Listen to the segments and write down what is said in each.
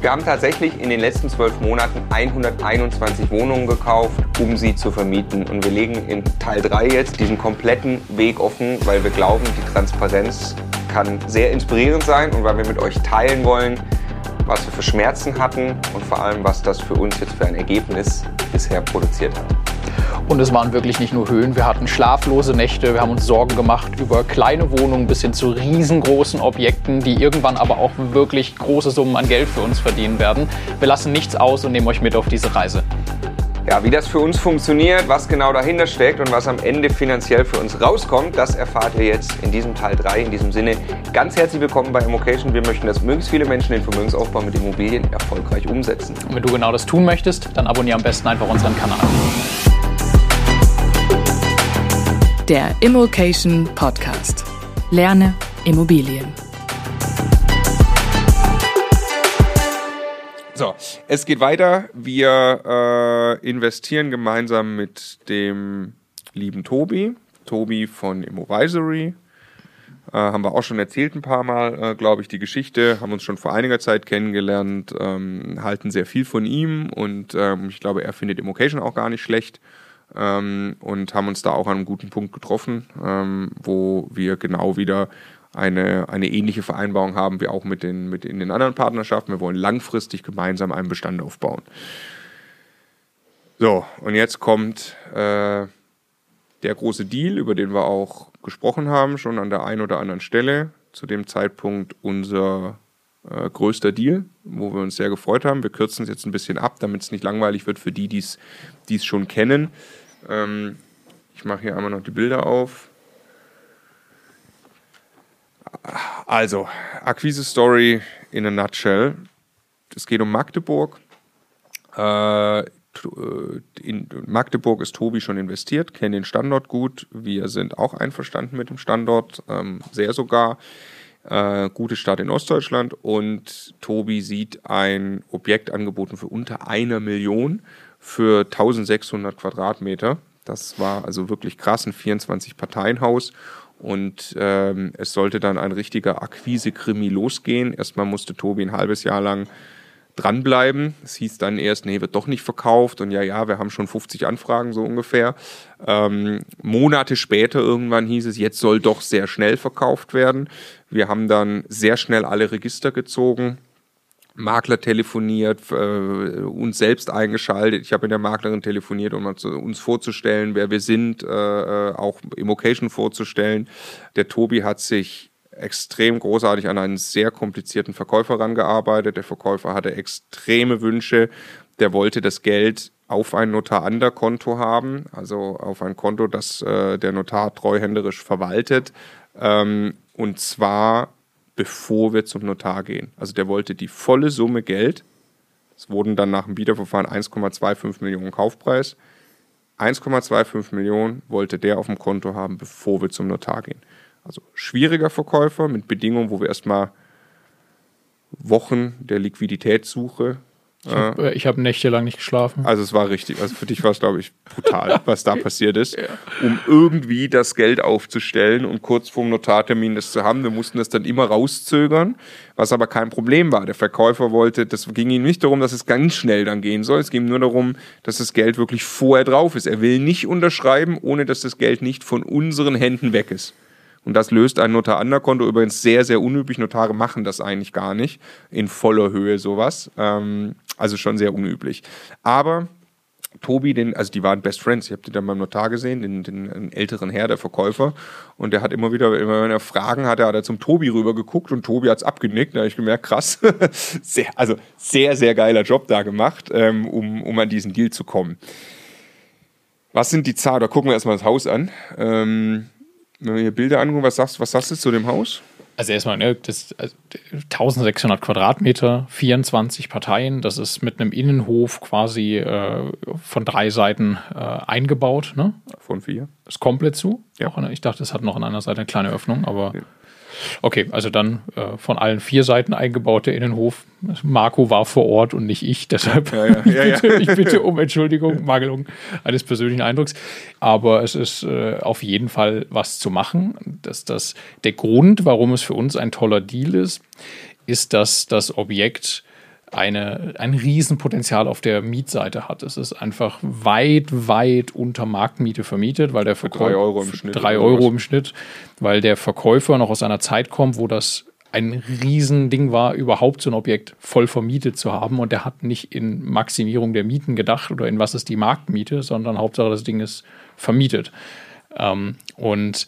Wir haben tatsächlich in den letzten zwölf Monaten 121 Wohnungen gekauft, um sie zu vermieten. Und wir legen in Teil 3 jetzt diesen kompletten Weg offen, weil wir glauben, die Transparenz kann sehr inspirierend sein und weil wir mit euch teilen wollen, was wir für Schmerzen hatten und vor allem, was das für uns jetzt für ein Ergebnis bisher produziert hat. Und es waren wirklich nicht nur Höhen, wir hatten schlaflose Nächte, wir haben uns Sorgen gemacht über kleine Wohnungen bis hin zu riesengroßen Objekten, die irgendwann aber auch wirklich große Summen an Geld für uns verdienen werden. Wir lassen nichts aus und nehmen euch mit auf diese Reise. Ja, wie das für uns funktioniert, was genau dahinter steckt und was am Ende finanziell für uns rauskommt, das erfahrt ihr jetzt in diesem Teil 3. In diesem Sinne, ganz herzlich willkommen bei Immocation. Wir möchten, dass möglichst viele Menschen den Vermögensaufbau mit Immobilien erfolgreich umsetzen. Und wenn du genau das tun möchtest, dann abonniere am besten einfach unseren Kanal. Der Immokation Podcast. Lerne Immobilien. So, es geht weiter. Wir äh, investieren gemeinsam mit dem lieben Tobi. Tobi von Immovisory. Äh, haben wir auch schon erzählt ein paar Mal, äh, glaube ich, die Geschichte. Haben uns schon vor einiger Zeit kennengelernt, ähm, halten sehr viel von ihm und ähm, ich glaube, er findet Immocation auch gar nicht schlecht ähm, und haben uns da auch an einem guten Punkt getroffen, ähm, wo wir genau wieder eine, eine ähnliche Vereinbarung haben wie auch mit den, mit in den anderen Partnerschaften. Wir wollen langfristig gemeinsam einen Bestand aufbauen. So, und jetzt kommt äh, der große Deal, über den wir auch gesprochen haben, schon an der einen oder anderen Stelle. Zu dem Zeitpunkt unser äh, größter Deal, wo wir uns sehr gefreut haben. Wir kürzen es jetzt ein bisschen ab, damit es nicht langweilig wird für die, die es schon kennen. Ähm, ich mache hier einmal noch die Bilder auf. Also, Akquise-Story in a nutshell. Es geht um Magdeburg. Äh, in Magdeburg ist Tobi schon investiert, kennt den Standort gut. Wir sind auch einverstanden mit dem Standort, ähm, sehr sogar. Äh, gute Stadt in Ostdeutschland und Tobi sieht ein Objekt angeboten für unter einer Million für 1600 Quadratmeter. Das war also wirklich krass, ein 24-Parteien-Haus. Und ähm, es sollte dann ein richtiger Akquise-Krimi losgehen. Erstmal musste Tobi ein halbes Jahr lang dranbleiben. Es hieß dann erst, nee, wird doch nicht verkauft. Und ja, ja, wir haben schon 50 Anfragen so ungefähr. Ähm, Monate später irgendwann hieß es, jetzt soll doch sehr schnell verkauft werden. Wir haben dann sehr schnell alle Register gezogen Makler telefoniert, äh, uns selbst eingeschaltet. Ich habe mit der Maklerin telefoniert, um uns vorzustellen, wer wir sind, äh, äh, auch Immocation vorzustellen. Der Tobi hat sich extrem großartig an einen sehr komplizierten Verkäufer rangearbeitet. Der Verkäufer hatte extreme Wünsche. Der wollte das Geld auf ein Notar-Ander-Konto haben, also auf ein Konto, das äh, der Notar treuhänderisch verwaltet. Ähm, und zwar bevor wir zum Notar gehen. Also der wollte die volle Summe Geld. Es wurden dann nach dem Bieterverfahren 1,25 Millionen Kaufpreis. 1,25 Millionen wollte der auf dem Konto haben, bevor wir zum Notar gehen. Also schwieriger Verkäufer mit Bedingungen, wo wir erstmal Wochen der Liquiditätssuche ich habe äh, hab nächtelang nicht geschlafen. Also es war richtig, also für dich war es, glaube ich, brutal, was da passiert ist, ja. um irgendwie das Geld aufzustellen und kurz vorm Notartermin das zu haben. Wir mussten das dann immer rauszögern, was aber kein Problem war. Der Verkäufer wollte, das ging ihm nicht darum, dass es ganz schnell dann gehen soll. Es ging nur darum, dass das Geld wirklich vorher drauf ist. Er will nicht unterschreiben, ohne dass das Geld nicht von unseren Händen weg ist. Und das löst ein Notar-Ander-Konto übrigens sehr, sehr unüblich. Notare machen das eigentlich gar nicht in voller Höhe sowas. Ähm, also schon sehr unüblich. Aber Tobi, den, also die waren Best Friends, ich habe die dann beim Notar gesehen, den, den, älteren Herr, der Verkäufer. Und der hat immer wieder, immer wenn er Fragen hatte, hat er zum Tobi rüber geguckt und Tobi hat es abgenickt. Da habe ich gemerkt, krass, sehr, also sehr, sehr geiler Job da gemacht, ähm, um, um an diesen Deal zu kommen. Was sind die Zahlen? Da gucken wir erstmal das Haus an. Ähm, wenn wir hier Bilder angucken, was sagst, was sagst du zu dem Haus? Also erstmal, ne, das, also 1600 Quadratmeter, 24 Parteien, das ist mit einem Innenhof quasi äh, von drei Seiten äh, eingebaut. Ne? Von vier. Ist komplett zu. Ja. Auch, ne? Ich dachte, es hat noch an einer Seite eine kleine Öffnung, aber ja. Okay, also dann äh, von allen vier Seiten eingebauter Innenhof. Marco war vor Ort und nicht ich, deshalb ja, ja, ja, ich, bitte, ich, bitte, um Entschuldigung, Mangelung eines persönlichen Eindrucks. Aber es ist äh, auf jeden Fall was zu machen. Dass das, der Grund, warum es für uns ein toller Deal ist, ist, dass das Objekt eine, ein Riesenpotenzial auf der Mietseite hat. Es ist einfach weit, weit unter Marktmiete vermietet, weil der Verkäufer. Drei Euro im Schnitt. Drei Euro im Schnitt, weil der Verkäufer noch aus einer Zeit kommt, wo das ein Riesending war, überhaupt so ein Objekt voll vermietet zu haben. Und der hat nicht in Maximierung der Mieten gedacht oder in was ist die Marktmiete, sondern Hauptsache das Ding ist vermietet. Ähm, und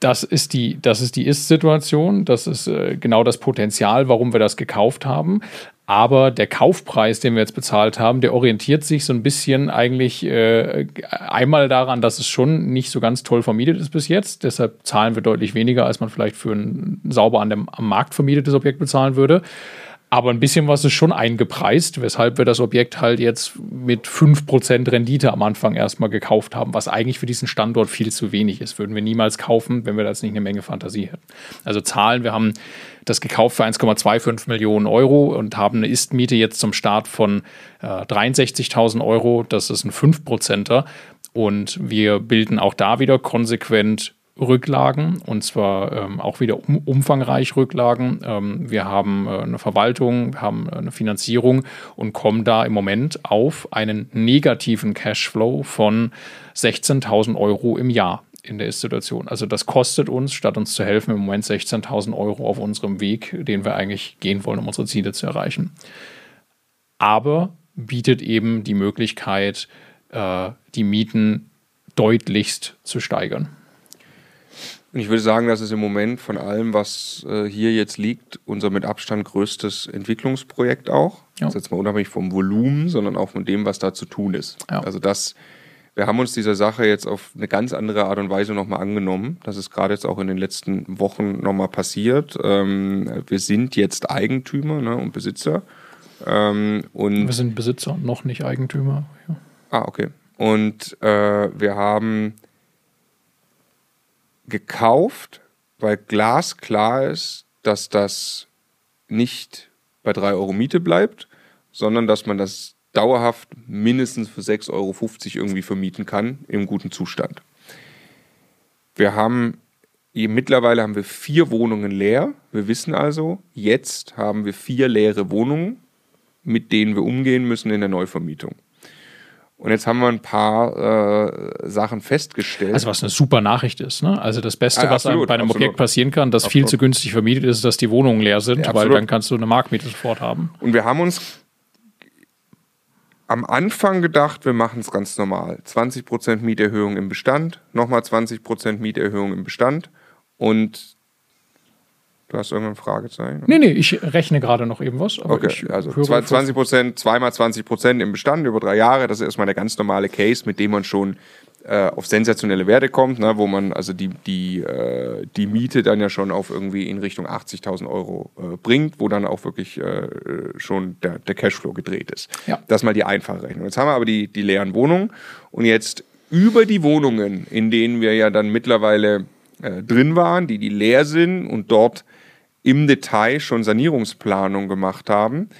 das ist die, das ist die Ist-Situation, das ist äh, genau das Potenzial, warum wir das gekauft haben. Aber der Kaufpreis, den wir jetzt bezahlt haben, der orientiert sich so ein bisschen eigentlich äh, einmal daran, dass es schon nicht so ganz toll vermietet ist bis jetzt. Deshalb zahlen wir deutlich weniger, als man vielleicht für ein sauber an dem, am Markt vermietetes Objekt bezahlen würde. Aber ein bisschen was ist schon eingepreist, weshalb wir das Objekt halt jetzt mit 5% Rendite am Anfang erstmal gekauft haben, was eigentlich für diesen Standort viel zu wenig ist. Würden wir niemals kaufen, wenn wir da jetzt nicht eine Menge Fantasie hätten. Also Zahlen, wir haben das gekauft für 1,25 Millionen Euro und haben eine Ist-Miete jetzt zum Start von äh, 63.000 Euro. Das ist ein 5%er. Und wir bilden auch da wieder konsequent Rücklagen und zwar ähm, auch wieder um, umfangreich Rücklagen. Ähm, wir haben äh, eine Verwaltung, wir haben äh, eine Finanzierung und kommen da im Moment auf einen negativen Cashflow von 16.000 Euro im Jahr in der Situation. Also das kostet uns, statt uns zu helfen, im Moment 16.000 Euro auf unserem Weg, den wir eigentlich gehen wollen, um unsere Ziele zu erreichen. Aber bietet eben die Möglichkeit, äh, die Mieten deutlichst zu steigern. Und ich würde sagen, das ist im Moment von allem, was äh, hier jetzt liegt, unser mit Abstand größtes Entwicklungsprojekt auch. Ja. Das ist jetzt mal unabhängig vom Volumen, sondern auch von dem, was da zu tun ist. Ja. Also das, wir haben uns dieser Sache jetzt auf eine ganz andere Art und Weise nochmal angenommen. Das ist gerade jetzt auch in den letzten Wochen nochmal passiert. Ähm, wir sind jetzt Eigentümer ne, und Besitzer. Ähm, und wir sind Besitzer, noch nicht Eigentümer. Ja. Ah, okay. Und äh, wir haben gekauft, weil glasklar ist, dass das nicht bei 3 Euro Miete bleibt, sondern dass man das dauerhaft mindestens für 6,50 Euro irgendwie vermieten kann im guten Zustand. Wir haben mittlerweile haben wir vier Wohnungen leer. Wir wissen also, jetzt haben wir vier leere Wohnungen, mit denen wir umgehen müssen in der Neuvermietung. Und jetzt haben wir ein paar äh, Sachen festgestellt. Also was eine super Nachricht ist. Ne? Also das Beste, ja, absolut, was bei einem absolut. Objekt passieren kann, das absolut. viel zu günstig vermietet ist, dass die Wohnungen leer sind, ja, weil dann kannst du eine Marktmiete sofort haben. Und wir haben uns am Anfang gedacht, wir machen es ganz normal. 20% Mieterhöhung im Bestand, nochmal 20% Mieterhöhung im Bestand und Du hast irgendein Fragezeichen? Nee, nee, ich rechne gerade noch eben was. okay, also 20 Prozent, zweimal 20 Prozent im Bestand über drei Jahre, das ist erstmal der ganz normale Case, mit dem man schon äh, auf sensationelle Werte kommt, ne, wo man also die, die, äh, die Miete dann ja schon auf irgendwie in Richtung 80.000 Euro äh, bringt, wo dann auch wirklich äh, schon der, der Cashflow gedreht ist. Ja. Das ist mal die einfache Rechnung. Jetzt haben wir aber die, die leeren Wohnungen und jetzt über die Wohnungen, in denen wir ja dann mittlerweile äh, drin waren, die, die leer sind und dort im Detail schon Sanierungsplanung gemacht haben,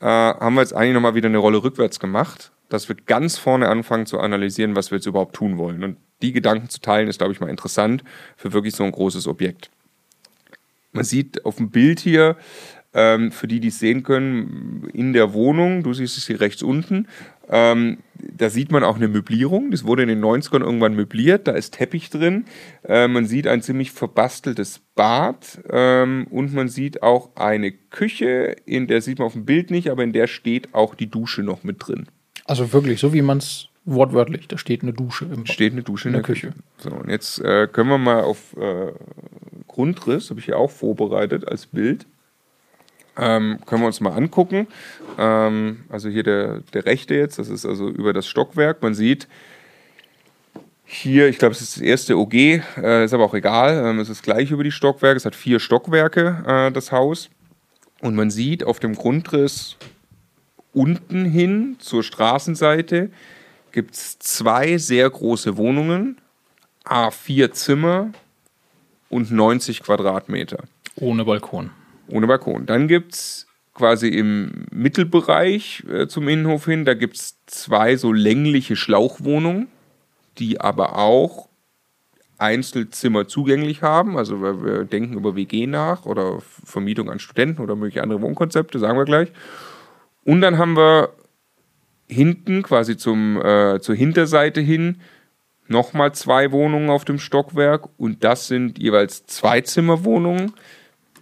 äh, haben wir jetzt eigentlich nochmal wieder eine Rolle rückwärts gemacht, dass wir ganz vorne anfangen zu analysieren, was wir jetzt überhaupt tun wollen. Und die Gedanken zu teilen, ist, glaube ich, mal interessant für wirklich so ein großes Objekt. Man sieht auf dem Bild hier, ähm, für die, die es sehen können, in der Wohnung, du siehst es hier rechts unten, ähm, da sieht man auch eine Möblierung. Das wurde in den 90ern irgendwann möbliert. Da ist Teppich drin. Äh, man sieht ein ziemlich verbasteltes Bad. Ähm, und man sieht auch eine Küche, in der sieht man auf dem Bild nicht, aber in der steht auch die Dusche noch mit drin. Also wirklich, so wie man es wortwörtlich, da steht eine Dusche im Steht eine Dusche in, in der, Küche. Küche. So, und jetzt äh, können wir mal auf äh, Grundriss, habe ich hier auch vorbereitet als Bild. Ähm, können wir uns mal angucken. Ähm, also hier der, der rechte jetzt, das ist also über das Stockwerk. Man sieht hier, ich glaube, es ist das erste OG, äh, ist aber auch egal. Ähm, es ist gleich über die Stockwerke. Es hat vier Stockwerke, äh, das Haus. Und man sieht auf dem Grundriss unten hin zur Straßenseite gibt es zwei sehr große Wohnungen, A4 Zimmer und 90 Quadratmeter. Ohne Balkon. Ohne Balkon. Dann gibt es quasi im Mittelbereich äh, zum Innenhof hin, da gibt es zwei so längliche Schlauchwohnungen, die aber auch Einzelzimmer zugänglich haben. Also wir, wir denken über WG nach oder Vermietung an Studenten oder mögliche andere Wohnkonzepte, sagen wir gleich. Und dann haben wir hinten, quasi zum, äh, zur Hinterseite hin, nochmal zwei Wohnungen auf dem Stockwerk und das sind jeweils Zweizimmerwohnungen,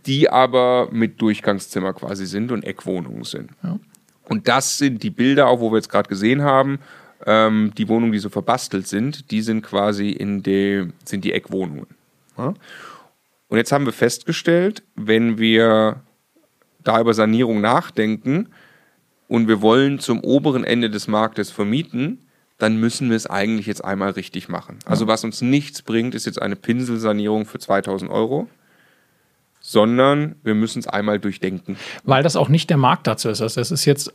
die aber mit Durchgangszimmer quasi sind und Eckwohnungen sind. Ja. Und das sind die Bilder, auch wo wir jetzt gerade gesehen haben, ähm, die Wohnungen, die so verbastelt sind, die sind quasi in die, sind die Eckwohnungen. Ja? Und jetzt haben wir festgestellt, wenn wir da über Sanierung nachdenken und wir wollen zum oberen Ende des Marktes vermieten, dann müssen wir es eigentlich jetzt einmal richtig machen. Also was uns nichts bringt, ist jetzt eine Pinselsanierung für 2000 Euro sondern wir müssen es einmal durchdenken. Weil das auch nicht der Markt dazu ist. Also das ist jetzt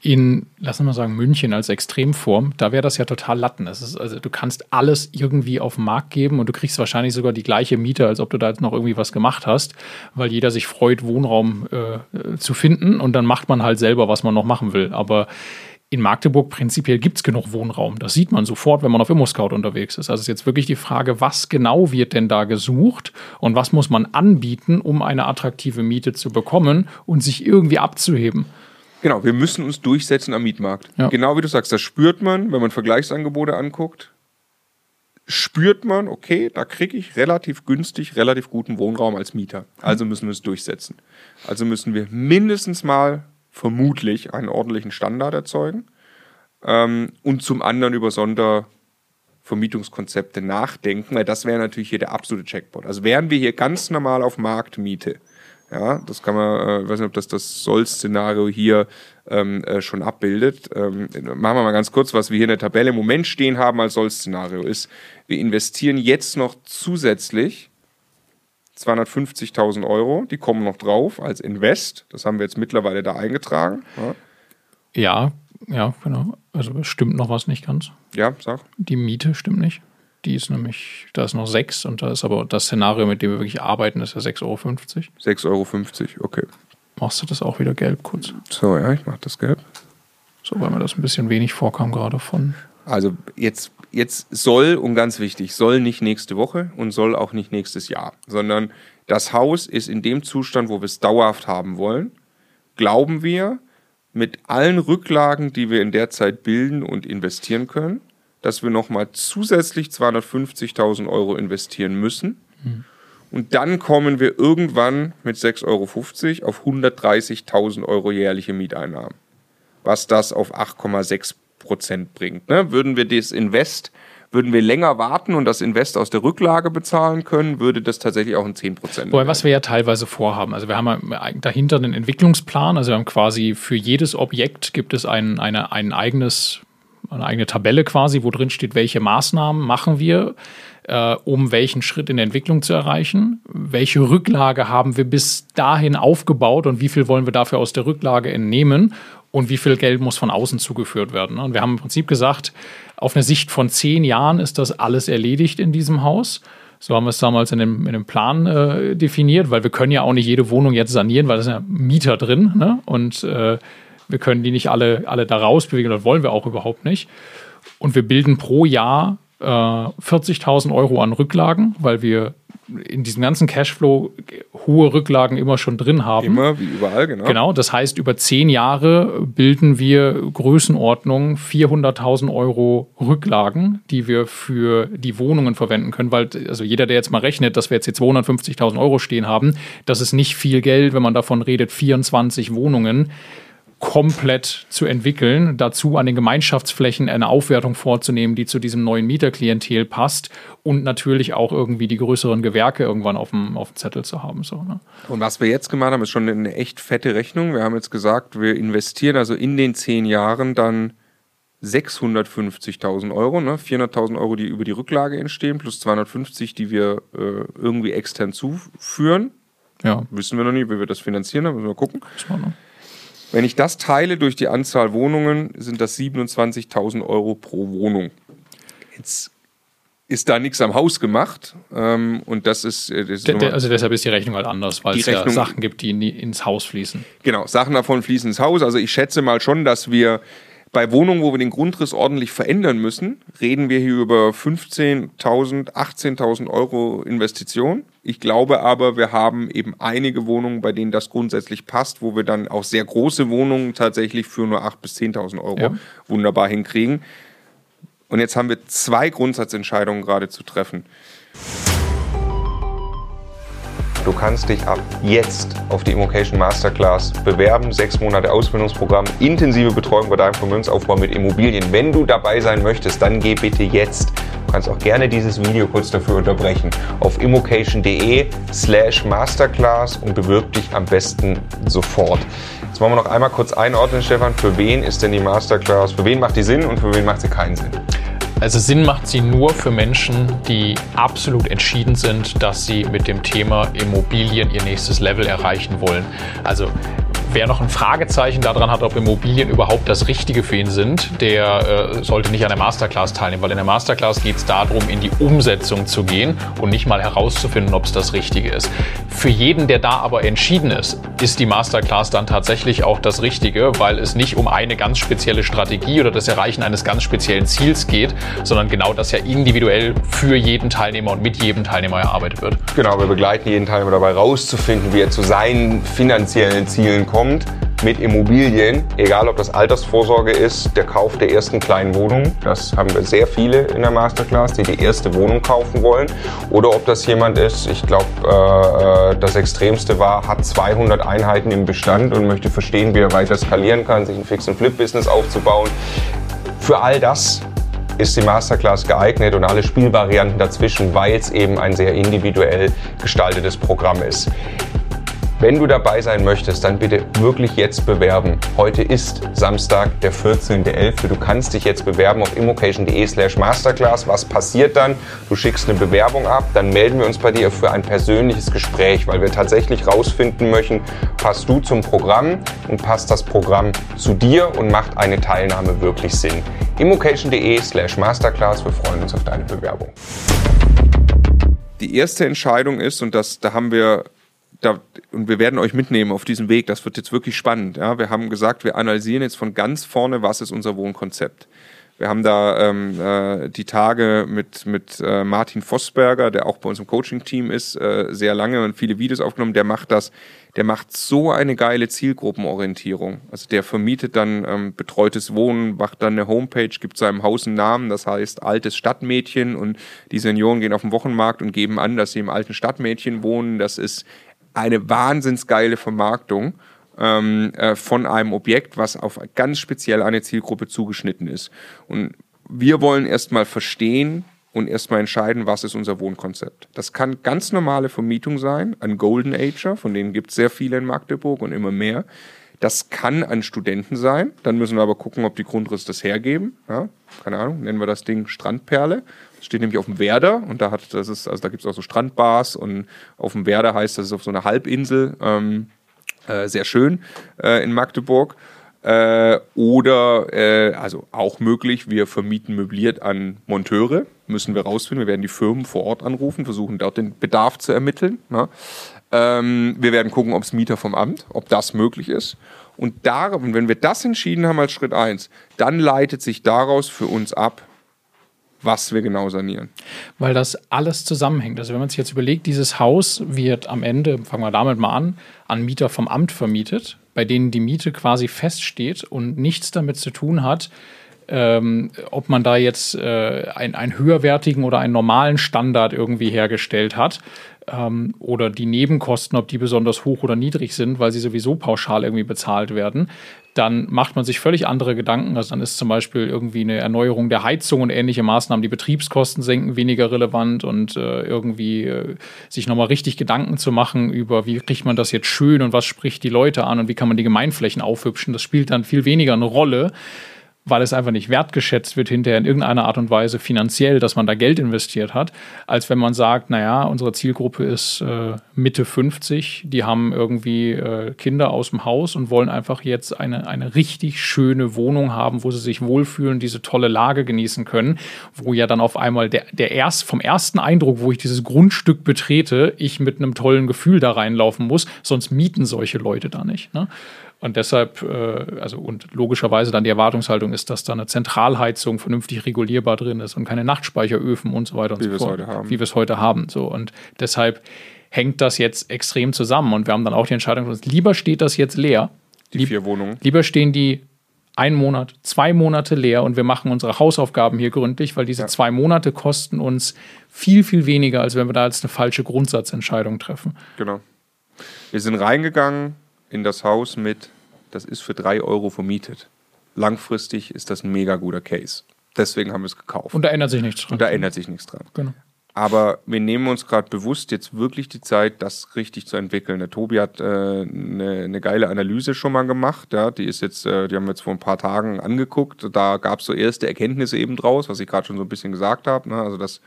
in, lass uns mal sagen, München als Extremform, da wäre das ja total Latten. Ist, also du kannst alles irgendwie auf den Markt geben und du kriegst wahrscheinlich sogar die gleiche Miete, als ob du da jetzt noch irgendwie was gemacht hast, weil jeder sich freut, Wohnraum äh, zu finden und dann macht man halt selber, was man noch machen will. Aber in Magdeburg prinzipiell gibt es genug Wohnraum. Das sieht man sofort, wenn man auf ImmoScout unterwegs ist. Also ist jetzt wirklich die Frage, was genau wird denn da gesucht und was muss man anbieten, um eine attraktive Miete zu bekommen und sich irgendwie abzuheben. Genau, wir müssen uns durchsetzen am Mietmarkt. Ja. Genau wie du sagst, das spürt man, wenn man Vergleichsangebote anguckt. Spürt man, okay, da kriege ich relativ günstig, relativ guten Wohnraum als Mieter. Also müssen wir es durchsetzen. Also müssen wir mindestens mal vermutlich einen ordentlichen Standard erzeugen ähm, und zum anderen über Sondervermietungskonzepte nachdenken, weil das wäre natürlich hier der absolute Checkpoint. Also wären wir hier ganz normal auf Marktmiete, ja, das kann man, äh, ich weiß nicht, ob das das Soll-Szenario hier ähm, äh, schon abbildet. Ähm, machen wir mal ganz kurz, was wir hier in der Tabelle im Moment stehen haben als Soll-Szenario ist, wir investieren jetzt noch zusätzlich 250.000 Euro, die kommen noch drauf als Invest. Das haben wir jetzt mittlerweile da eingetragen. Ja, ja, ja genau. Also stimmt noch was nicht ganz. Ja, sag. Die Miete stimmt nicht. Die ist nämlich, da ist noch 6 und da ist aber das Szenario, mit dem wir wirklich arbeiten, ist ja 6,50 Euro. 6,50 Euro, okay. Machst du das auch wieder gelb kurz? So, ja, ich mach das gelb. So, weil mir das ein bisschen wenig vorkam gerade von. Also jetzt jetzt soll, und ganz wichtig, soll nicht nächste Woche und soll auch nicht nächstes Jahr, sondern das Haus ist in dem Zustand, wo wir es dauerhaft haben wollen, glauben wir, mit allen Rücklagen, die wir in der Zeit bilden und investieren können, dass wir nochmal zusätzlich 250.000 Euro investieren müssen. Mhm. Und dann kommen wir irgendwann mit 6,50 Euro auf 130.000 Euro jährliche Mieteinnahmen. Was das auf 8,6 Prozent bringt. Ne? Würden wir das Invest, würden wir länger warten und das Invest aus der Rücklage bezahlen können, würde das tatsächlich auch ein 10 Prozent. was wir ja teilweise vorhaben. Also wir haben dahinter einen Entwicklungsplan. Also wir haben quasi für jedes Objekt gibt es ein, eine, ein eigenes, eine eigene Tabelle quasi, wo drin steht, welche Maßnahmen machen wir äh, um welchen Schritt in der Entwicklung zu erreichen. Welche Rücklage haben wir bis dahin aufgebaut und wie viel wollen wir dafür aus der Rücklage entnehmen? und wie viel Geld muss von außen zugeführt werden. Und wir haben im Prinzip gesagt, auf eine Sicht von zehn Jahren ist das alles erledigt in diesem Haus. So haben wir es damals in dem, in dem Plan äh, definiert, weil wir können ja auch nicht jede Wohnung jetzt sanieren, weil da sind ja Mieter drin ne? und äh, wir können die nicht alle, alle da rausbewegen, das wollen wir auch überhaupt nicht. Und wir bilden pro Jahr äh, 40.000 Euro an Rücklagen, weil wir in diesem ganzen Cashflow hohe Rücklagen immer schon drin haben. Immer, wie überall, genau. Genau, das heißt, über zehn Jahre bilden wir Größenordnung 400.000 Euro Rücklagen, die wir für die Wohnungen verwenden können, weil also jeder, der jetzt mal rechnet, dass wir jetzt hier 250.000 Euro stehen haben, das ist nicht viel Geld, wenn man davon redet, 24 Wohnungen komplett zu entwickeln, dazu an den Gemeinschaftsflächen eine Aufwertung vorzunehmen, die zu diesem neuen Mieterklientel passt und natürlich auch irgendwie die größeren Gewerke irgendwann auf dem, auf dem Zettel zu haben. So, ne? Und was wir jetzt gemacht haben, ist schon eine echt fette Rechnung. Wir haben jetzt gesagt, wir investieren also in den zehn Jahren dann 650.000 Euro, ne? 400.000 Euro, die über die Rücklage entstehen, plus 250, die wir äh, irgendwie extern zuführen. Ja. Wissen wir noch nicht, wie wir das finanzieren, da müssen wir gucken. Das war noch. Wenn ich das teile durch die Anzahl Wohnungen, sind das 27.000 Euro pro Wohnung. Jetzt ist da nichts am Haus gemacht. Ähm, und das ist. Äh, das ist de, also deshalb ist die Rechnung halt anders, weil es Rechnung, ja Sachen gibt, die in, ins Haus fließen. Genau, Sachen davon fließen ins Haus. Also ich schätze mal schon, dass wir Bei Wohnungen, wo wir den Grundriss ordentlich verändern müssen, reden wir hier über 15.000, 18.000 Euro Investition. Ich glaube aber, wir haben eben einige Wohnungen, bei denen das grundsätzlich passt, wo wir dann auch sehr große Wohnungen tatsächlich für nur 8.000 bis 10.000 Euro ja. wunderbar hinkriegen. Und jetzt haben wir zwei Grundsatzentscheidungen gerade zu treffen. Du kannst dich ab jetzt auf die Immocation Masterclass bewerben. Sechs Monate Ausbildungsprogramm, intensive Betreuung bei deinem Vermögensaufbau mit Immobilien. Wenn du dabei sein möchtest, dann geh bitte jetzt. Du kannst auch gerne dieses Video kurz dafür unterbrechen. Auf immocation.de slash Masterclass und bewirb dich am besten sofort. Jetzt wollen wir noch einmal kurz einordnen, Stefan. Für wen ist denn die Masterclass? Für wen macht die Sinn und für wen macht sie keinen Sinn? Also Sinn macht sie nur für Menschen, die absolut entschieden sind, dass sie mit dem Thema Immobilien ihr nächstes Level erreichen wollen. Also Wer noch ein Fragezeichen daran hat, ob Immobilien überhaupt das Richtige für ihn sind, der äh, sollte nicht an der Masterclass teilnehmen, weil in der Masterclass geht es darum, in die Umsetzung zu gehen und nicht mal herauszufinden, ob es das Richtige ist. Für jeden, der da aber entschieden ist, ist die Masterclass dann tatsächlich auch das Richtige, weil es nicht um eine ganz spezielle Strategie oder das Erreichen eines ganz speziellen Ziels geht, sondern genau das ja individuell für jeden Teilnehmer und mit jedem Teilnehmer erarbeitet wird. Genau, wir begleiten jeden Teilnehmer dabei rauszufinden, wie er zu seinen finanziellen Zielen kommt kommt mit Immobilien, egal ob das Altersvorsorge ist, der Kauf der ersten kleinen Wohnung, das haben wir sehr viele in der Masterclass, die die erste Wohnung kaufen wollen, oder ob das jemand ist, ich glaube, äh, das Extremste war, hat 200 Einheiten im Bestand und möchte verstehen, wie er weiter skalieren kann, sich ein Fix- und Flip-Business aufzubauen. Für all das ist die Masterclass geeignet und alle Spielvarianten dazwischen, weil es eben ein sehr individuell gestaltetes Programm ist. Wenn du dabei sein möchtest, dann bitte wirklich jetzt bewerben. Heute ist Samstag, der 14.11. Du kannst dich jetzt bewerben auf immocation.de slash masterclass. Was passiert dann? Du schickst eine Bewerbung ab, dann melden wir uns bei dir für ein persönliches Gespräch, weil wir tatsächlich rausfinden möchten, passt du zum Programm und passt das Programm zu dir und macht eine Teilnahme wirklich Sinn. immocation.de slash masterclass. Wir freuen uns auf deine Bewerbung. Die erste Entscheidung ist, und das, da haben wir da, und wir werden euch mitnehmen auf diesem Weg. Das wird jetzt wirklich spannend. Ja? Wir haben gesagt, wir analysieren jetzt von ganz vorne, was ist unser Wohnkonzept. Wir haben da ähm, äh, die Tage mit, mit äh, Martin Vossberger, der auch bei uns im Coaching-Team ist, äh, sehr lange und viele Videos aufgenommen. Der macht das, der macht so eine geile Zielgruppenorientierung. Also der vermietet dann ähm, betreutes Wohnen, macht dann eine Homepage, gibt seinem Haus einen Namen, das heißt altes Stadtmädchen und die Senioren gehen auf den Wochenmarkt und geben an, dass sie im alten Stadtmädchen wohnen. Das ist eine wahnsinnsgeile Vermarktung ähm, äh, von einem Objekt, was auf ganz speziell eine Zielgruppe zugeschnitten ist. Und wir wollen erstmal verstehen und erstmal entscheiden, was ist unser Wohnkonzept. Das kann ganz normale Vermietung sein, ein Golden Ager, von denen gibt es sehr viele in Magdeburg und immer mehr. Das kann an Studenten sein. Dann müssen wir aber gucken, ob die Grundrisse das hergeben. Ja, keine Ahnung, nennen wir das Ding Strandperle. Steht nämlich auf dem Werder und da hat das ist, also da gibt es auch so Strandbars und auf dem Werder heißt das ist auf so einer Halbinsel. Ähm, äh, sehr schön äh, in Magdeburg. Äh, oder, äh, also auch möglich, wir vermieten möbliert an Monteure, müssen wir rausfinden. Wir werden die Firmen vor Ort anrufen, versuchen dort den Bedarf zu ermitteln. Ne? Ähm, wir werden gucken, ob es Mieter vom Amt, ob das möglich ist. Und, da, und wenn wir das entschieden haben als Schritt 1, dann leitet sich daraus für uns ab, was wir genau sanieren. Weil das alles zusammenhängt. Also wenn man sich jetzt überlegt, dieses Haus wird am Ende, fangen wir damit mal an, an Mieter vom Amt vermietet, bei denen die Miete quasi feststeht und nichts damit zu tun hat, ähm, ob man da jetzt äh, ein, einen höherwertigen oder einen normalen Standard irgendwie hergestellt hat ähm, oder die Nebenkosten, ob die besonders hoch oder niedrig sind, weil sie sowieso pauschal irgendwie bezahlt werden, dann macht man sich völlig andere Gedanken. Also dann ist zum Beispiel irgendwie eine Erneuerung der Heizung und ähnliche Maßnahmen, die Betriebskosten senken, weniger relevant und äh, irgendwie äh, sich nochmal richtig Gedanken zu machen über, wie kriegt man das jetzt schön und was spricht die Leute an und wie kann man die Gemeinflächen aufhübschen. Das spielt dann viel weniger eine Rolle, weil es einfach nicht wertgeschätzt wird hinterher in irgendeiner Art und Weise finanziell, dass man da Geld investiert hat, als wenn man sagt, naja, unsere Zielgruppe ist äh, Mitte 50, die haben irgendwie äh, Kinder aus dem Haus und wollen einfach jetzt eine, eine richtig schöne Wohnung haben, wo sie sich wohlfühlen, diese tolle Lage genießen können, wo ja dann auf einmal der, der erst, vom ersten Eindruck, wo ich dieses Grundstück betrete, ich mit einem tollen Gefühl da reinlaufen muss, sonst mieten solche Leute da nicht. Ne? Und deshalb, äh, also und logischerweise dann die Erwartungshaltung ist, dass da eine Zentralheizung vernünftig regulierbar drin ist und keine Nachtspeicheröfen und so weiter und wie so fort. Heute haben. Wie wir es heute haben. So. Und deshalb hängt das jetzt extrem zusammen. Und wir haben dann auch die Entscheidung, lieber steht das jetzt leer. Die Lieb, vier Wohnungen. Lieber stehen die ein Monat, zwei Monate leer und wir machen unsere Hausaufgaben hier gründlich, weil diese ja. zwei Monate kosten uns viel, viel weniger, als wenn wir da jetzt eine falsche Grundsatzentscheidung treffen. Genau. Wir sind reingegangen in das Haus mit, das ist für drei Euro vermietet. Langfristig ist das ein mega guter Case. Deswegen haben wir es gekauft. Und da ändert sich nichts dran. Und da ändert sich nichts dran. Genau. Aber wir nehmen uns gerade bewusst jetzt wirklich die Zeit, das richtig zu entwickeln. Der Tobi hat eine äh, ne, ne geile Analyse schon mal gemacht. Ja, die ist jetzt, äh, die haben wir jetzt vor ein paar Tagen angeguckt. Da gab es so erste Erkenntnisse eben draus, was ich gerade schon so ein bisschen gesagt habe. Ne? Also das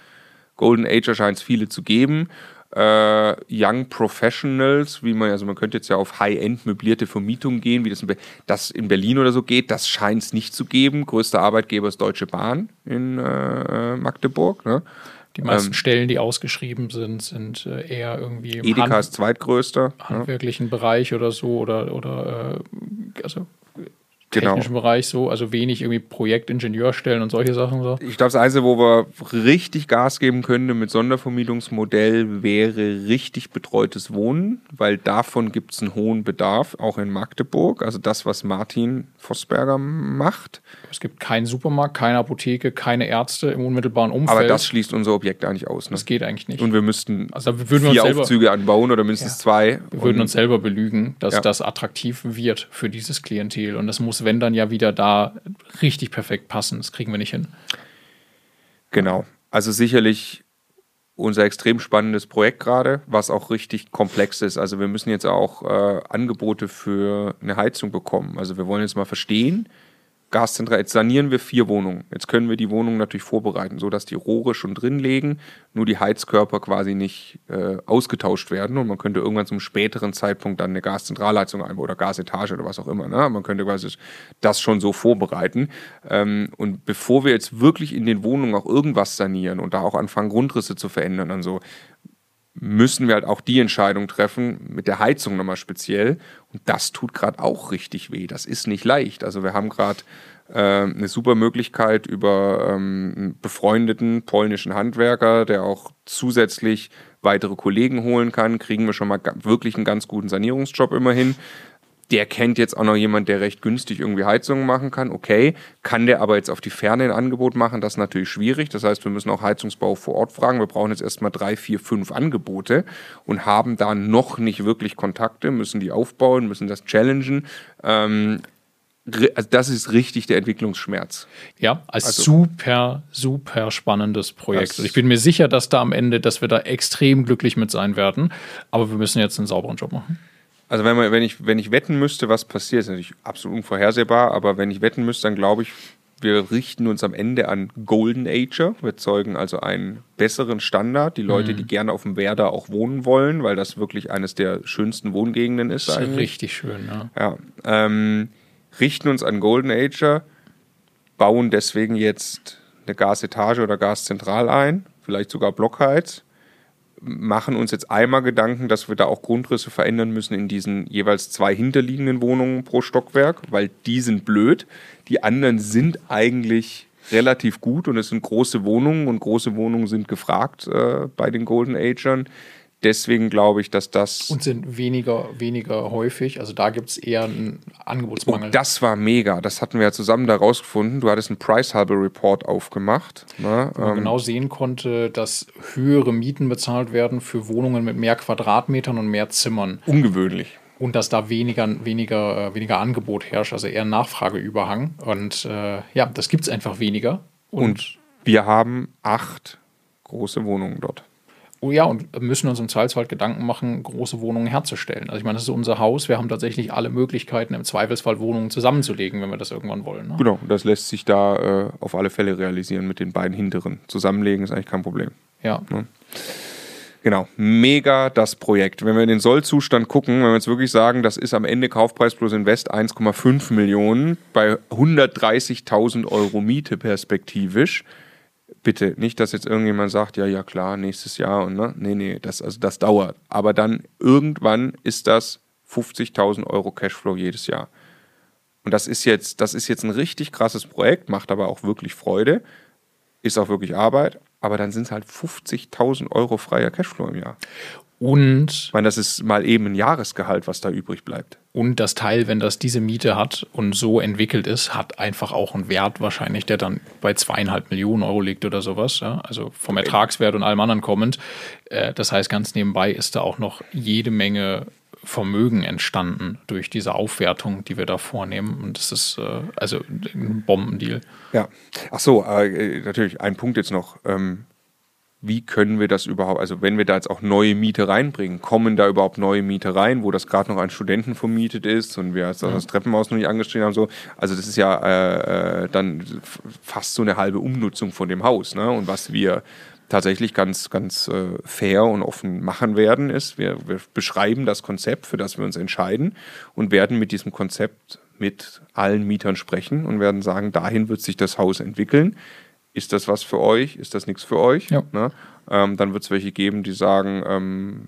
Golden Age scheint es viele zu geben. Äh, Young Professionals, wie man, also man könnte jetzt ja auf High-End möblierte Vermietung gehen, wie das in, das in Berlin oder so geht, das scheint es nicht zu geben. Größter Arbeitgeber ist Deutsche Bahn in äh, Magdeburg. Ne? Die meisten ähm, Stellen, die ausgeschrieben sind, sind äh, eher irgendwie im Edeka Hand ist zweitgrößter. Handwerklichen ja. Bereich oder so oder, oder äh, also genau. technischen Bereich so, also wenig irgendwie Projektingenieurstellen und solche Sachen so. Ich glaube, das Einzige, wo wir richtig Gas geben könnten mit Sondervermietungsmodell, wäre richtig betreutes Wohnen, weil davon gibt es einen hohen Bedarf, auch in Magdeburg. Also das, was Martin Vossberger macht. Es gibt keinen Supermarkt, keine Apotheke, keine Ärzte im unmittelbaren Umfeld. Aber das schließt unser Objekt eigentlich aus. Ne? Das geht eigentlich nicht. Und wir müssten also wir würden vier selber, Aufzüge anbauen oder mindestens ja. zwei. Wir würden uns selber belügen, dass ja. das attraktiv wird für dieses Klientel. Und das muss wenn dann ja wieder da richtig perfekt passen. Das kriegen wir nicht hin. Genau. Also sicherlich unser extrem spannendes Projekt gerade, was auch richtig komplex ist. Also wir müssen jetzt auch äh, Angebote für eine Heizung bekommen. Also wir wollen jetzt mal verstehen, Gaszentral, jetzt sanieren wir vier Wohnungen. Jetzt können wir die Wohnungen natürlich vorbereiten, sodass die Rohre schon drin liegen, nur die Heizkörper quasi nicht äh, ausgetauscht werden und man könnte irgendwann zum späteren Zeitpunkt dann eine Gaszentralheizung einbauen oder Gasetage oder was auch immer. Ne? Man könnte quasi das schon so vorbereiten. Ähm, und bevor wir jetzt wirklich in den Wohnungen auch irgendwas sanieren und da auch anfangen, Grundrisse zu verändern und so, müssen wir halt auch die Entscheidung treffen, mit der Heizung nochmal speziell. Und das tut gerade auch richtig weh. Das ist nicht leicht. Also wir haben gerade äh, eine super Möglichkeit über ähm, einen befreundeten polnischen Handwerker, der auch zusätzlich weitere Kollegen holen kann, kriegen wir schon mal wirklich einen ganz guten Sanierungsjob immerhin der kennt jetzt auch noch jemand, der recht günstig irgendwie Heizungen machen kann. Okay, kann der aber jetzt auf die Ferne ein Angebot machen? Das ist natürlich schwierig. Das heißt, wir müssen auch Heizungsbau vor Ort fragen. Wir brauchen jetzt erstmal drei, vier, fünf Angebote und haben da noch nicht wirklich Kontakte, müssen die aufbauen, müssen das challengen. Ähm, also das ist richtig der Entwicklungsschmerz. Ja, als also, super, super spannendes Projekt. Also ich bin mir sicher, dass da am Ende, dass wir da extrem glücklich mit sein werden. Aber wir müssen jetzt einen sauberen Job machen. Also wenn, man, wenn, ich, wenn ich wetten müsste, was passiert, ist natürlich absolut unvorhersehbar, aber wenn ich wetten müsste, dann glaube ich, wir richten uns am Ende an Golden Ager. Wir zeugen also einen besseren Standard. Die Leute, mhm. die gerne auf dem Werder auch wohnen wollen, weil das wirklich eines der schönsten Wohngegenden ist. Das ist eigentlich. richtig schön, ja. ja ähm, richten uns an Golden Ager, bauen deswegen jetzt eine Gasetage oder Gaszentral ein, vielleicht sogar Blockheiz machen uns jetzt einmal Gedanken, dass wir da auch Grundrisse verändern müssen in diesen jeweils zwei hinterliegenden Wohnungen pro Stockwerk, weil die sind blöd. Die anderen sind eigentlich relativ gut und es sind große Wohnungen und große Wohnungen sind gefragt äh, bei den Golden Agern deswegen glaube ich, dass das. Und sind weniger, weniger häufig. Also da gibt es eher einen Angebotsmangel. Oh, das war mega. Das hatten wir ja zusammen da rausgefunden. Du hattest einen Price Harbor Report aufgemacht. Ne? Wo man ähm, genau sehen konnte, dass höhere Mieten bezahlt werden für Wohnungen mit mehr Quadratmetern und mehr Zimmern. Ungewöhnlich. Und dass da weniger, weniger, äh, weniger Angebot herrscht, also eher Nachfrageüberhang. Und äh, ja, das gibt es einfach weniger. Und, und wir haben acht große Wohnungen dort. Oh ja, und müssen uns im Zweifelsfall Gedanken machen, große Wohnungen herzustellen. Also ich meine, das ist unser Haus. Wir haben tatsächlich alle Möglichkeiten, im Zweifelsfall Wohnungen zusammenzulegen, wenn wir das irgendwann wollen. Ne? Genau, das lässt sich da äh, auf alle Fälle realisieren mit den beiden hinteren. Zusammenlegen ist eigentlich kein Problem. Ja. Ne? Genau, mega das Projekt. Wenn wir in den Sollzustand gucken, wenn wir jetzt wirklich sagen, das ist am Ende Kaufpreis plus Invest 1,5 Millionen bei 130.000 Euro Miete perspektivisch, bitte nicht, dass jetzt irgendjemand sagt, ja, ja klar, nächstes Jahr und ne, nee, nee, das, also das dauert. Aber dann irgendwann ist das 50.000 Euro Cashflow jedes Jahr. Und das ist jetzt, das ist jetzt ein richtig krasses Projekt, macht aber auch wirklich Freude, ist auch wirklich Arbeit, aber dann sind es halt 50.000 Euro freier Cashflow im Jahr. Und. Ich meine, das ist mal eben ein Jahresgehalt, was da übrig bleibt. Und das Teil, wenn das diese Miete hat und so entwickelt ist, hat einfach auch einen Wert wahrscheinlich, der dann bei zweieinhalb Millionen Euro liegt oder sowas. Ja? Also vom Ertragswert und allem anderen kommend. Äh, das heißt, ganz nebenbei ist da auch noch jede Menge Vermögen entstanden durch diese Aufwertung, die wir da vornehmen. Und das ist äh, also ein Bombendeal. Ja. Ach so, äh, natürlich ein Punkt jetzt noch. Ähm, wie können wir das überhaupt, also wenn wir da jetzt auch neue Miete reinbringen, kommen da überhaupt neue Miete rein, wo das gerade noch an Studenten vermietet ist und wir das, das Treppenhaus noch nicht angestrichen haben, so. Also das ist ja äh, äh dann fast so eine halbe Umnutzung von dem Haus, ne? Und was wir tatsächlich ganz, ganz äh, fair und offen machen werden, ist, wir, wir beschreiben das Konzept, für das wir uns entscheiden und werden mit diesem Konzept mit allen Mietern sprechen und werden sagen, dahin wird sich das Haus entwickeln. Ist das was für euch? Ist das nichts für euch? Ja. Ne? Ähm, dann wird es welche geben, die sagen, ähm,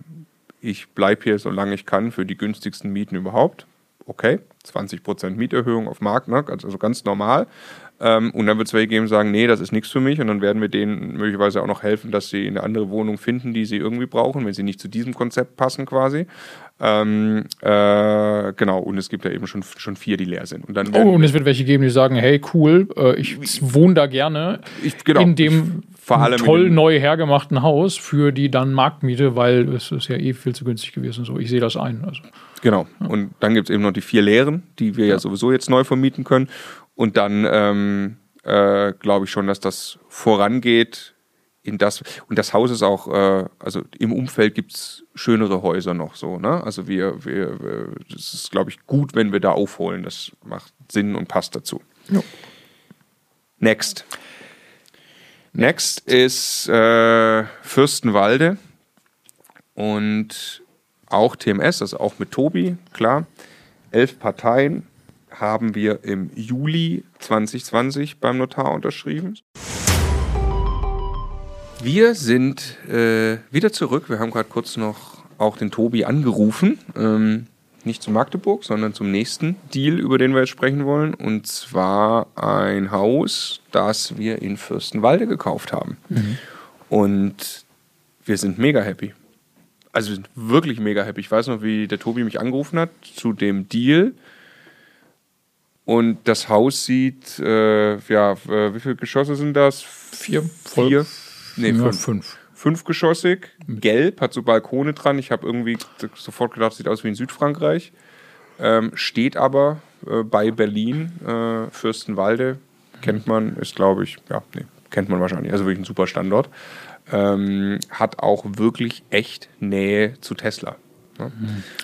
ich bleibe hier, solange ich kann, für die günstigsten Mieten überhaupt. Okay, 20% Mieterhöhung auf Markt, ne? also ganz normal. Ähm, und dann wird es welche geben, sagen, nee, das ist nichts für mich. Und dann werden wir denen möglicherweise auch noch helfen, dass sie eine andere Wohnung finden, die sie irgendwie brauchen, wenn sie nicht zu diesem Konzept passen quasi. Ähm, äh, genau, und es gibt ja eben schon, schon vier, die leer sind. Und dann oh, und es wird welche geben, die sagen, hey, cool, äh, ich wohne da gerne ich, genau, in dem toll neu hergemachten Haus für die dann Marktmiete, weil es ist ja eh viel zu günstig gewesen. So, ich sehe das ein. Also. Genau. Ja. Und dann gibt es eben noch die vier leeren, die wir ja. ja sowieso jetzt neu vermieten können. Und dann ähm, äh, glaube ich schon, dass das vorangeht in das. Und das Haus ist auch, äh, also im Umfeld gibt es schönere Häuser noch so. Ne? Also wir, wir, wir das ist, glaube ich, gut, wenn wir da aufholen. Das macht Sinn und passt dazu. Ja. Next. Next ist äh, Fürstenwalde und auch TMS, also auch mit Tobi, klar. Elf Parteien, haben wir im Juli 2020 beim Notar unterschrieben. Wir sind äh, wieder zurück. Wir haben gerade kurz noch auch den Tobi angerufen. Ähm, nicht zu Magdeburg, sondern zum nächsten Deal, über den wir jetzt sprechen wollen. Und zwar ein Haus, das wir in Fürstenwalde gekauft haben. Mhm. Und wir sind mega happy. Also wir sind wirklich mega happy. Ich weiß noch, wie der Tobi mich angerufen hat zu dem Deal. Und das Haus sieht, äh, ja, äh, wie viele Geschosse sind das? Vier. Vier? Nee, ja, fünf. fünf. Fünfgeschossig, gelb, hat so Balkone dran. Ich habe irgendwie sofort gedacht, sieht aus wie in Südfrankreich. Ähm, steht aber äh, bei Berlin, äh, Fürstenwalde. Kennt man, ist glaube ich, ja, nee, kennt man wahrscheinlich. Also wirklich ein super Standort. Ähm, hat auch wirklich echt Nähe zu Tesla. Ne?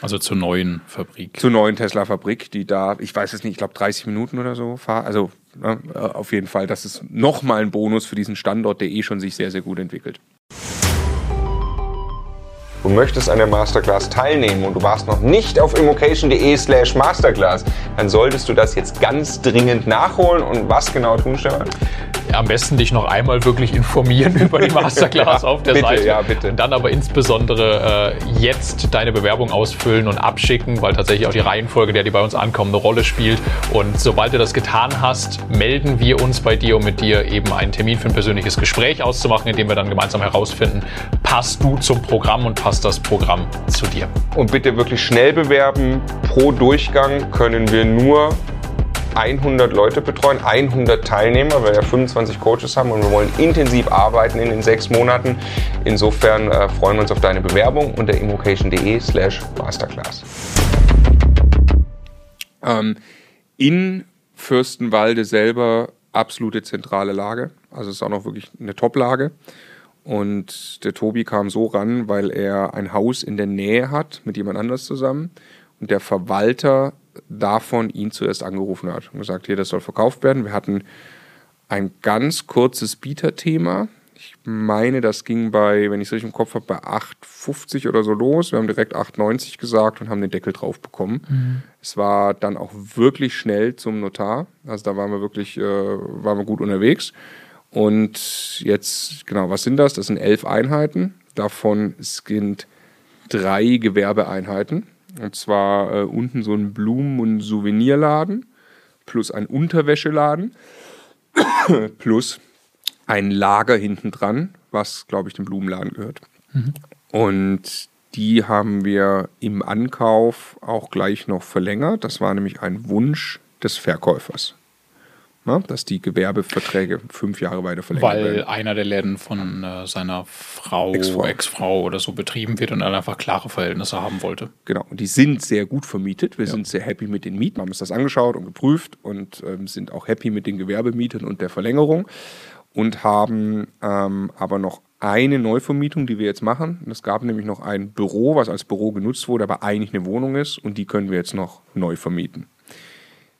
Also zur neuen Fabrik. Zur neuen Tesla-Fabrik, die da, ich weiß es nicht, ich glaube 30 Minuten oder so fahren. Also ne, äh, auf jeden Fall, das ist nochmal ein Bonus für diesen Standort, der eh schon sich sehr, sehr gut entwickelt. Du möchtest an der Masterclass teilnehmen und du warst noch nicht auf immocation.de slash masterclass, dann solltest du das jetzt ganz dringend nachholen. Und was genau tun, Stefan? am besten dich noch einmal wirklich informieren über die Masterclass ja, auf der bitte, Seite. Ja, bitte. Und dann aber insbesondere äh, jetzt deine Bewerbung ausfüllen und abschicken, weil tatsächlich auch die Reihenfolge, der die bei uns ankommen, eine Rolle spielt. Und sobald du das getan hast, melden wir uns bei dir, um mit dir eben einen Termin für ein persönliches Gespräch auszumachen, in dem wir dann gemeinsam herausfinden, passt du zum Programm und passt das Programm zu dir. Und bitte wirklich schnell bewerben. Pro Durchgang können wir nur 100 Leute betreuen, 100 Teilnehmer, weil wir 25 Coaches haben und wir wollen intensiv arbeiten in den sechs Monaten. Insofern äh, freuen wir uns auf deine Bewerbung unter immocation.de slash masterclass. Ähm, in Fürstenwalde selber absolute zentrale Lage. Also es ist auch noch wirklich eine Top-Lage. Und der Tobi kam so ran, weil er ein Haus in der Nähe hat mit jemand anders zusammen. Und der Verwalter davon ihn zuerst angerufen hat und gesagt, hier, das soll verkauft werden. Wir hatten ein ganz kurzes Bieterthema. Ich meine, das ging bei, wenn ich es richtig im Kopf habe, bei 8,50 oder so los. Wir haben direkt 8,90 gesagt und haben den Deckel drauf bekommen. Mhm. Es war dann auch wirklich schnell zum Notar. Also da waren wir wirklich, äh, waren wir gut unterwegs. Und jetzt, genau, was sind das? Das sind elf Einheiten. Davon sind drei Gewerbeeinheiten. Und zwar äh, unten so ein Blumen- und Souvenirladen plus ein Unterwäscheladen plus ein Lager hinten dran, was, glaube ich, dem Blumenladen gehört. Mhm. Und die haben wir im Ankauf auch gleich noch verlängert. Das war nämlich ein Wunsch des Verkäufers. Na, dass die Gewerbeverträge fünf Jahre weiter verlängert Weil werden. Weil einer der Läden von äh, seiner Frau, Ex-Frau Ex oder so betrieben wird und er einfach klare Verhältnisse haben wollte. Genau, und die sind sehr gut vermietet. Wir ja. sind sehr happy mit den Mieten, haben uns das angeschaut und geprüft und ähm, sind auch happy mit den Gewerbemietern und der Verlängerung und haben ähm, aber noch eine Neuvermietung, die wir jetzt machen. Es gab nämlich noch ein Büro, was als Büro genutzt wurde, aber eigentlich eine Wohnung ist und die können wir jetzt noch neu vermieten.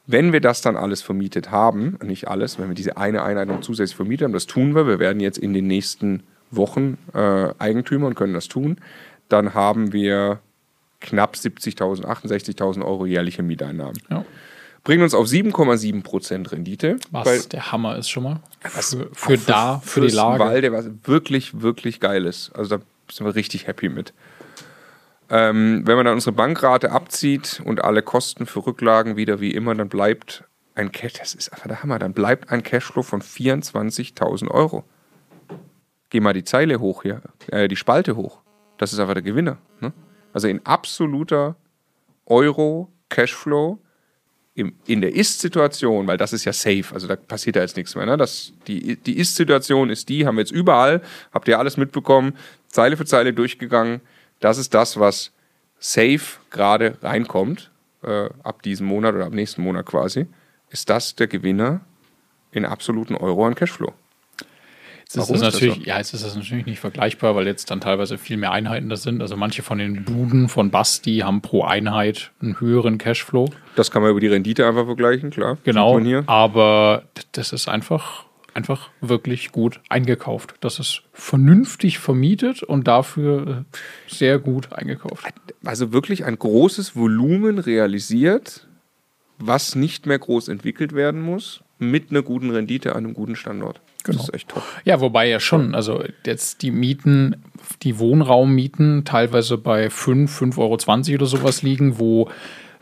Wenn wir das dann alles vermietet haben, nicht alles, wenn wir diese eine Einheit noch zusätzlich vermietet haben, das tun wir, wir werden jetzt in den nächsten Wochen äh, Eigentümer und können das tun, dann haben wir knapp 70.000, 68.000 Euro jährliche Mieteinnahmen. Ja. Bringen uns auf 7,7% Rendite. Was der Hammer ist schon mal. Für, für da, für, für die Lage. Walde, was wirklich, wirklich geil ist. Also da sind wir richtig happy mit. Ähm, wenn man dann unsere Bankrate abzieht und alle Kosten für Rücklagen wieder wie immer, dann bleibt ein Cash, das ist einfach der Hammer, dann bleibt ein Cashflow von 24.000 Euro. Geh mal die Zeile hoch hier, äh, die Spalte hoch. Das ist einfach der Gewinner. Ne? Also in absoluter Euro Cashflow im, in der Ist-Situation, weil das ist ja safe, also da passiert ja jetzt nichts mehr. Ne? Das, die die Ist-Situation ist die, haben wir jetzt überall, habt ihr alles mitbekommen, Zeile für Zeile durchgegangen. Das ist das, was safe gerade reinkommt, äh, ab diesem Monat oder ab nächsten Monat quasi. Ist das der Gewinner in absoluten Euro an Cashflow? Jetzt ist, das natürlich, so? ja, jetzt ist das natürlich nicht vergleichbar, weil jetzt dann teilweise viel mehr Einheiten das sind. Also manche von den Buden von Basti haben pro Einheit einen höheren Cashflow. Das kann man über die Rendite einfach vergleichen, klar. Genau, aber das ist einfach einfach wirklich gut eingekauft. Das ist vernünftig vermietet und dafür äh, sehr gut eingekauft. Also wirklich ein großes Volumen realisiert, was nicht mehr groß entwickelt werden muss, mit einer guten Rendite an einem guten Standort. Genau. Das ist echt top. Ja, wobei ja schon, also jetzt die Mieten, die Wohnraummieten teilweise bei 5, 5,20 Euro oder sowas liegen, wo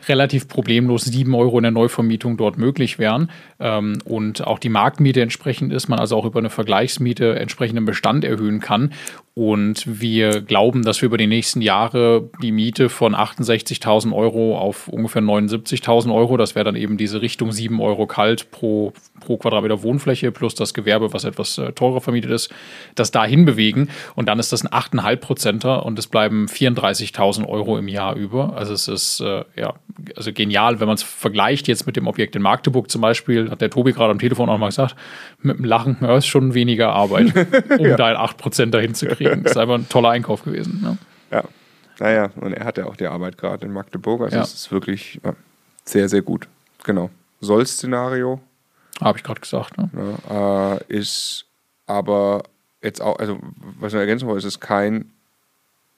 relativ problemlos 7 Euro in der Neuvermietung dort möglich wären ähm, und auch die Marktmiete entsprechend ist, man also auch über eine Vergleichsmiete entsprechenden Bestand erhöhen kann. Und wir glauben, dass wir über die nächsten Jahre die Miete von 68.000 Euro auf ungefähr 79.000 Euro, das wäre dann eben diese Richtung 7 Euro kalt pro, pro Quadratmeter Wohnfläche plus das Gewerbe, was etwas äh, teurer vermietet ist, das dahin bewegen. Und dann ist das ein 8,5 Prozenter und es bleiben 34.000 Euro im Jahr über. Also es ist äh, ja also genial, wenn man es vergleicht jetzt mit dem Objekt in Magdeburg zum Beispiel, hat der Tobi gerade am Telefon auch mal gesagt, mit dem Lachen, ja, ist schon weniger Arbeit, um ja. da 8 Prozent dahin zu kriegen kriegen. Das ist einfach ein toller Einkauf gewesen. Ne? Ja. Naja, und er hatte auch die Arbeit gerade in Magdeburg. Also ja. es ist wirklich ja, sehr, sehr gut. Genau. Soll-Szenario. Habe ich gerade gesagt. Ne? Ja, äh, ist aber jetzt auch, also was ich ergänzen wollte, ist kein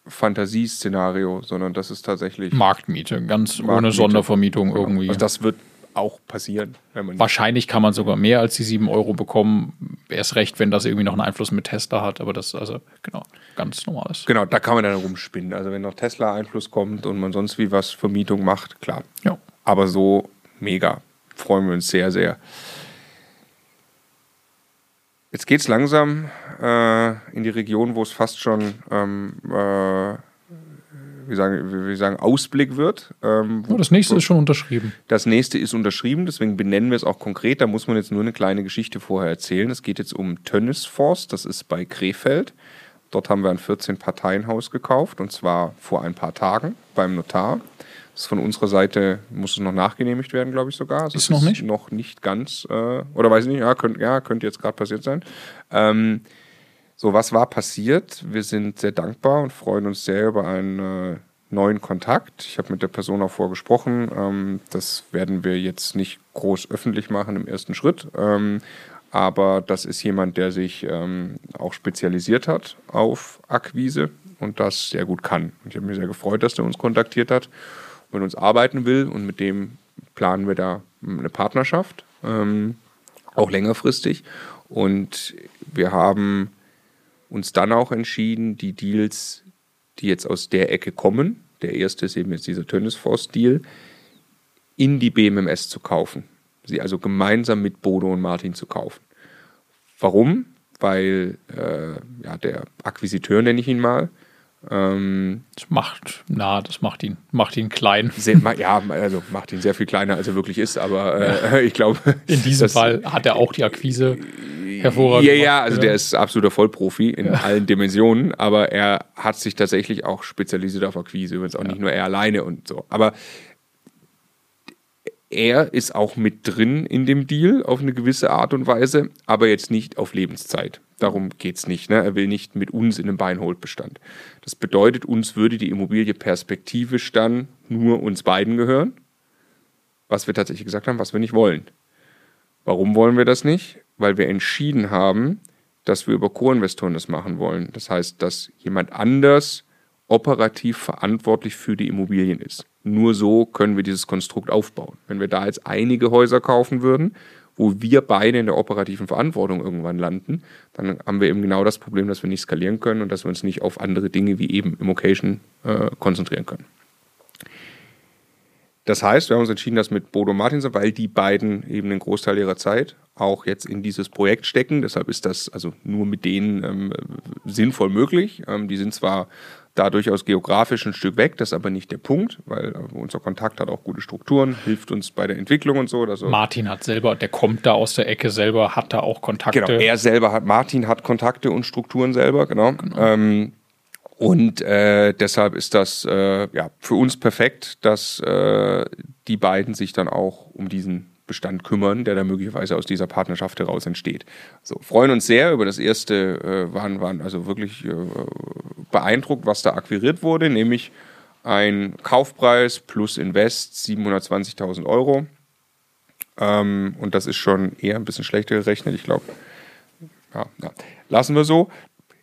Fantasieszenario, sondern das ist tatsächlich Marktmiete, ganz Marktmiete. ohne Sondervermietung genau. irgendwie. Also das wird auch passieren. Wahrscheinlich kann man sogar mehr als die 7 Euro bekommen. Erst recht, wenn das irgendwie noch einen Einfluss mit Tesla hat, aber das ist also genau ganz normales. Genau, da kann man dann rumspinnen. Also wenn noch Tesla-Einfluss kommt und man sonst wie was Vermietung macht, klar. Ja. Aber so mega. Freuen wir uns sehr, sehr. Jetzt geht es langsam äh, in die Region, wo es fast schon ähm, äh, wie sagen, wie sagen, Ausblick wird. Ähm, oh, das nächste ist schon unterschrieben. Das nächste ist unterschrieben, deswegen benennen wir es auch konkret. Da muss man jetzt nur eine kleine Geschichte vorher erzählen. Es geht jetzt um Tönnisforst, das ist bei Krefeld. Dort haben wir ein 14-Parteien-Haus gekauft und zwar vor ein paar Tagen beim Notar. Ist von unserer Seite, muss es noch nachgenehmigt werden, glaube ich sogar. Also ist noch nicht? Noch nicht ganz, äh, oder weiß ich nicht, ja, könnte ja, könnt jetzt gerade passiert sein. Ähm, so, was war passiert? Wir sind sehr dankbar und freuen uns sehr über einen äh, neuen Kontakt. Ich habe mit der Person auch vorgesprochen. Ähm, das werden wir jetzt nicht groß öffentlich machen im ersten Schritt. Ähm, aber das ist jemand, der sich ähm, auch spezialisiert hat auf Akquise und das sehr gut kann. Und ich habe mich sehr gefreut, dass der uns kontaktiert hat mit uns arbeiten will. Und mit dem planen wir da eine Partnerschaft, ähm, auch längerfristig. Und wir haben uns dann auch entschieden, die Deals, die jetzt aus der Ecke kommen, der erste ist eben jetzt dieser Tönnes Force Deal, in die BMMS zu kaufen. Sie also gemeinsam mit Bodo und Martin zu kaufen. Warum? Weil äh, ja, der Akquisiteur, nenne ich ihn mal, ähm, das macht, na, das macht ihn, macht ihn klein. Sehr, ja, also macht ihn sehr viel kleiner, als er wirklich ist, aber äh, ich glaube. In diesem Fall hat er auch die Akquise hervorragend. Ja, ja, also ja. der ist absoluter Vollprofi in ja. allen Dimensionen, aber er hat sich tatsächlich auch spezialisiert auf Akquise, übrigens auch ja. nicht nur er alleine und so. Aber er ist auch mit drin in dem Deal auf eine gewisse Art und Weise, aber jetzt nicht auf Lebenszeit. Darum geht es nicht. Ne? Er will nicht mit uns in den Beinholdbestand. Das bedeutet, uns würde die Immobilie perspektivisch dann nur uns beiden gehören, was wir tatsächlich gesagt haben, was wir nicht wollen. Warum wollen wir das nicht? Weil wir entschieden haben, dass wir über Co-Investoren das machen wollen. Das heißt, dass jemand anders operativ verantwortlich für die Immobilien ist. Nur so können wir dieses Konstrukt aufbauen. Wenn wir da jetzt einige Häuser kaufen würden, wo wir beide in der operativen Verantwortung irgendwann landen, dann haben wir eben genau das Problem, dass wir nicht skalieren können und dass wir uns nicht auf andere Dinge wie eben Immocation äh, konzentrieren können. Das heißt, wir haben uns entschieden, das mit Bodo Martins, weil die beiden eben einen Großteil ihrer Zeit auch jetzt in dieses Projekt stecken. Deshalb ist das also nur mit denen ähm, sinnvoll möglich. Ähm, die sind zwar da durchaus geografisch ein Stück weg, das ist aber nicht der Punkt, weil unser Kontakt hat auch gute Strukturen, hilft uns bei der Entwicklung und so. Also Martin hat selber, der kommt da aus der Ecke selber, hat da auch Kontakte. Genau, er selber hat, Martin hat Kontakte und Strukturen selber, genau. genau. Ähm, und äh, deshalb ist das äh, ja, für uns perfekt, dass äh, die beiden sich dann auch um diesen Bestand kümmern, der da möglicherweise aus dieser Partnerschaft heraus entsteht. So, freuen uns sehr über das erste, äh, waren, waren also wirklich äh, beeindruckt, was da akquiriert wurde, nämlich ein Kaufpreis plus Invest 720.000 Euro. Ähm, und das ist schon eher ein bisschen schlechter gerechnet, ich glaube. Ja, ja. Lassen wir so.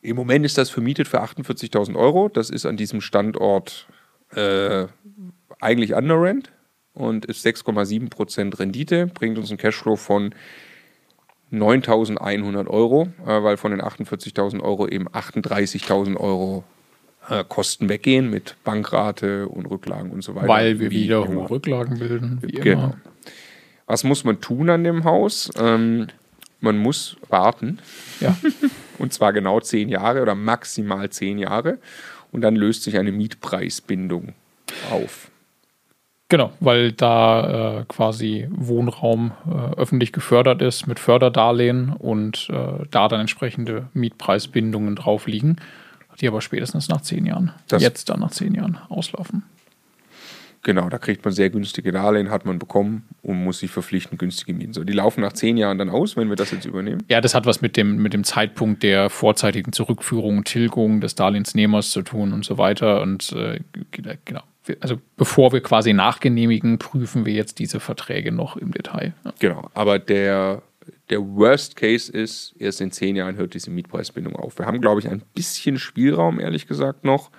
Im Moment ist das vermietet für 48.000 Euro. Das ist an diesem Standort äh, eigentlich under Rent und ist 6,7% Rendite, bringt uns einen Cashflow von 9.100 Euro, äh, weil von den 48.000 Euro eben 38.000 Euro äh, Kosten weggehen mit Bankrate und Rücklagen und so weiter. Weil wir wieder hohe Rücklagen bilden, wie genau. immer. Was muss man tun an dem Haus? Ähm, man muss warten. Ja. und zwar genau zehn Jahre oder maximal zehn Jahre. Und dann löst sich eine Mietpreisbindung auf. Genau, weil da äh, quasi Wohnraum äh, öffentlich gefördert ist mit Förderdarlehen und äh, da dann entsprechende Mietpreisbindungen drauf liegen, die aber spätestens nach zehn Jahren, das jetzt dann nach zehn Jahren auslaufen. Genau, da kriegt man sehr günstige Darlehen, hat man bekommen und muss sich verpflichten, günstige Mieten. So, die laufen nach zehn Jahren dann aus, wenn wir das jetzt übernehmen. Ja, das hat was mit dem, mit dem Zeitpunkt der vorzeitigen Zurückführung, Tilgung des Darlehensnehmers zu tun und so weiter. Und äh, genau, also bevor wir quasi nachgenehmigen, prüfen wir jetzt diese Verträge noch im Detail. Ja. Genau, aber der, der Worst Case ist, erst in zehn Jahren hört diese Mietpreisbindung auf. Wir haben, glaube ich, ein bisschen Spielraum, ehrlich gesagt, noch,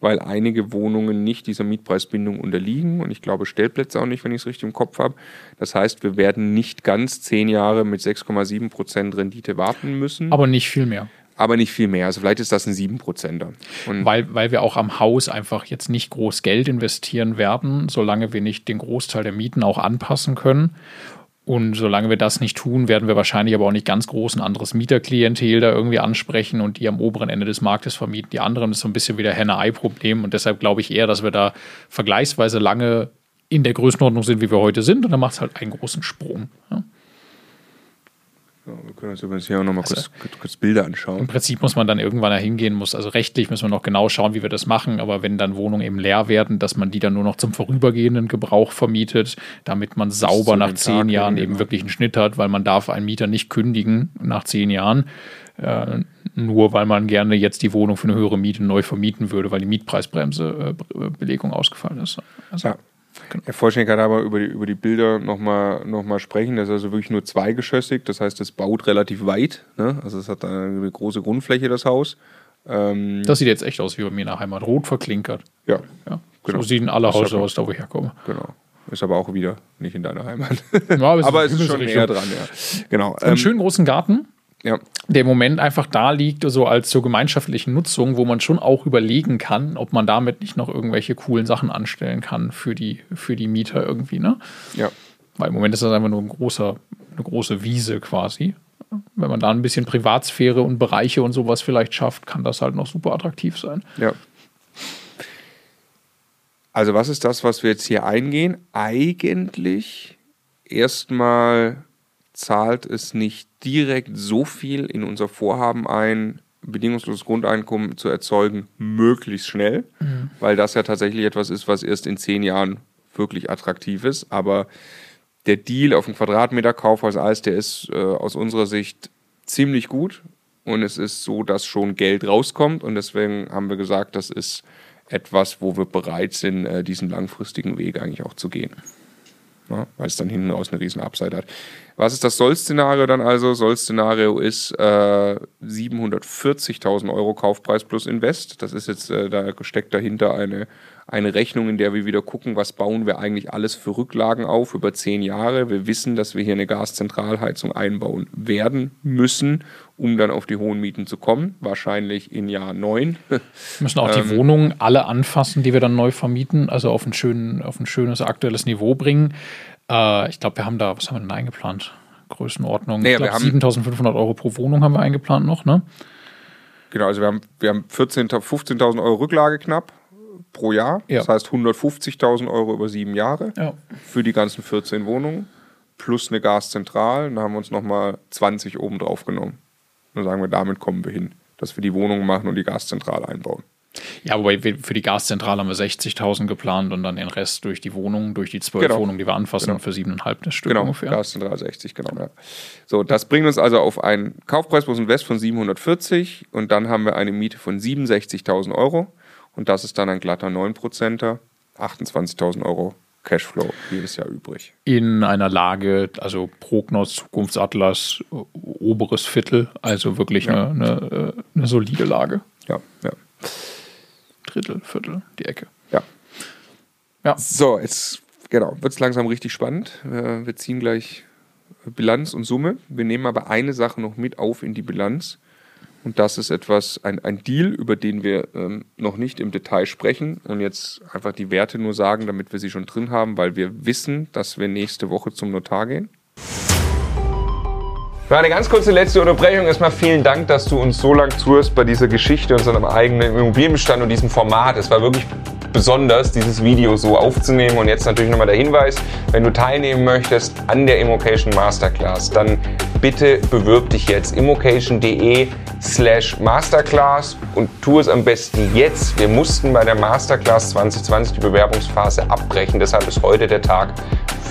weil einige Wohnungen nicht dieser Mietpreisbindung unterliegen und ich glaube Stellplätze auch nicht, wenn ich es richtig im Kopf habe. Das heißt, wir werden nicht ganz zehn Jahre mit 6,7% Rendite warten müssen. Aber nicht viel mehr aber nicht viel mehr. Also vielleicht ist das ein 7%er. Und weil, weil wir auch am Haus einfach jetzt nicht groß Geld investieren werden, solange wir nicht den Großteil der Mieten auch anpassen können. Und solange wir das nicht tun, werden wir wahrscheinlich aber auch nicht ganz groß ein anderes Mieterklientel da irgendwie ansprechen und die am oberen Ende des Marktes vermieten. Die anderen ist so ein bisschen wieder Henne-Ei-Problem. Und deshalb glaube ich eher, dass wir da vergleichsweise lange in der Größenordnung sind, wie wir heute sind. Und dann macht es halt einen großen Sprung. Ja. Wir können uns übrigens hier auch nochmal also, kurz, kurz, Bilder anschauen. Im Prinzip muss man dann irgendwann da hingehen, muss, also rechtlich müssen wir noch genau schauen, wie wir das machen, aber wenn dann Wohnungen eben leer werden, dass man die dann nur noch zum vorübergehenden Gebrauch vermietet, damit man sauber nach zehn Tag Jahren eben genau. wirklich einen Schnitt hat, weil man darf einen Mieter nicht kündigen nach zehn Jahren, äh, nur weil man gerne jetzt die Wohnung für eine höhere Miete neu vermieten würde, weil die Mietpreisbremse äh, Belegung ausgefallen ist. Also, ja. Genau. Herr Vollschenk kann aber über die, über die Bilder nochmal noch mal sprechen. Das ist also wirklich nur zweigeschossig, das heißt, es baut relativ weit. Ne? Also es hat eine große Grundfläche, das Haus. Ähm das sieht jetzt echt aus wie bei mir in der Heimat. Rot verklinkert. Ja. ja. Genau. So sehen alle Häuser aus, da wo ich herkomme. Genau. Ist aber auch wieder nicht in deiner Heimat. Ja, aber es, aber ist, es ist schon näher dran, ja. Genau. Einen ähm, schönen großen Garten. Ja, der Moment einfach da liegt, so als zur gemeinschaftlichen Nutzung, wo man schon auch überlegen kann, ob man damit nicht noch irgendwelche coolen Sachen anstellen kann für die, für die Mieter irgendwie, ne? Ja. Weil im Moment ist das einfach nur ein großer, eine große Wiese quasi. Wenn man da ein bisschen Privatsphäre und Bereiche und sowas vielleicht schafft, kann das halt noch super attraktiv sein. Ja. Also, was ist das, was wir jetzt hier eingehen? Eigentlich erstmal zahlt es nicht direkt so viel in unser Vorhaben ein, bedingungsloses Grundeinkommen zu erzeugen, möglichst schnell, mhm. weil das ja tatsächlich etwas ist, was erst in zehn Jahren wirklich attraktiv ist. Aber der Deal auf den Quadratmeterkauf als Eis, der ist äh, aus unserer Sicht ziemlich gut. Und es ist so, dass schon Geld rauskommt. Und deswegen haben wir gesagt, das ist etwas, wo wir bereit sind, äh, diesen langfristigen Weg eigentlich auch zu gehen. Ja, weil es dann hinten raus eine riesen Upside hat. Was ist das Soll-Szenario dann also? Soll-Szenario ist äh, 740.000 Euro Kaufpreis plus Invest. Das ist jetzt, äh, da steckt dahinter eine, eine Rechnung, in der wir wieder gucken, was bauen wir eigentlich alles für Rücklagen auf über zehn Jahre. Wir wissen, dass wir hier eine Gaszentralheizung einbauen werden müssen, um dann auf die hohen Mieten zu kommen. Wahrscheinlich in Jahr neun. Wir müssen auch die ähm, Wohnungen alle anfassen, die wir dann neu vermieten, also auf ein, schön, auf ein schönes aktuelles Niveau bringen. Äh, ich glaube, wir haben da, was haben wir denn eingeplant? Größenordnung. Nee, ich glaube, 7500 Euro pro Wohnung haben wir eingeplant noch, ne? Genau, also wir haben, wir haben 15.000 Euro Rücklage knapp pro Jahr. Ja. Das heißt 150.000 Euro über sieben Jahre ja. für die ganzen 14 Wohnungen plus eine Gaszentral. Dann haben wir uns nochmal 20 oben drauf genommen. Dann sagen wir, damit kommen wir hin, dass wir die Wohnungen machen und die Gaszentrale einbauen. Ja, wobei für die Gaszentrale haben wir 60.000 geplant und dann den Rest durch die Wohnungen, durch die zwölf genau. Wohnungen, die wir anfassen, genau. für siebeneinhalb das Stück genau. ungefähr. Gaszentrale 60, genau. Ja. So, das bringt uns also auf einen Kaufpreis plus Invest von 740 und dann haben wir eine Miete von 67.000 Euro und das ist dann ein glatter 9%er, 28.000 Euro Cashflow jedes Jahr übrig. In einer Lage, also Prognos, Zukunftsatlas, oberes Viertel, also wirklich ja. eine, eine, eine solide Lage. Ja, ja. Drittel, Viertel, die Ecke. Ja. Ja. So, jetzt genau, wird es langsam richtig spannend. Wir ziehen gleich Bilanz und Summe. Wir nehmen aber eine Sache noch mit auf in die Bilanz. Und das ist etwas, ein, ein Deal, über den wir ähm, noch nicht im Detail sprechen und jetzt einfach die Werte nur sagen, damit wir sie schon drin haben, weil wir wissen, dass wir nächste Woche zum Notar gehen. Für eine ganz kurze letzte Unterbrechung erstmal vielen Dank, dass du uns so lange zuhörst bei dieser Geschichte, unserem eigenen Immobilienbestand und diesem Format. Es war wirklich besonders, dieses Video so aufzunehmen. Und jetzt natürlich nochmal der Hinweis, wenn du teilnehmen möchtest an der Immocation Masterclass, dann bitte bewirb dich jetzt immocation.de slash Masterclass und tu es am besten jetzt. Wir mussten bei der Masterclass 2020 die Bewerbungsphase abbrechen, deshalb ist heute der Tag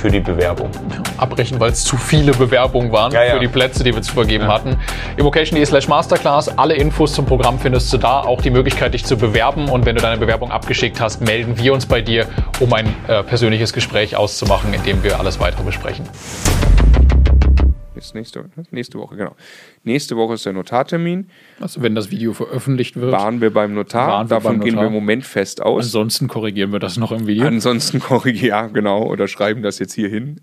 für die Bewerbung. Abbrechen, weil es zu viele Bewerbungen waren ja, ja. für die Plätze, die wir zu vergeben ja. hatten. Immocation.de slash Masterclass. Alle Infos zum Programm findest du da. Auch die Möglichkeit, dich zu bewerben. Und wenn du deine Bewerbung abgeschickt hast, melden wir uns bei dir, um ein äh, persönliches Gespräch auszumachen, in dem wir alles weitere besprechen ist nächste, nächste Woche, genau. Nächste Woche ist der Notartermin. Also wenn das Video veröffentlicht wird. Waren wir beim Notar. Wir Davon beim gehen wir im Moment fest aus. Ansonsten korrigieren wir das noch im Video. Ansonsten korrigieren, ja, genau. Oder schreiben das jetzt hier hin.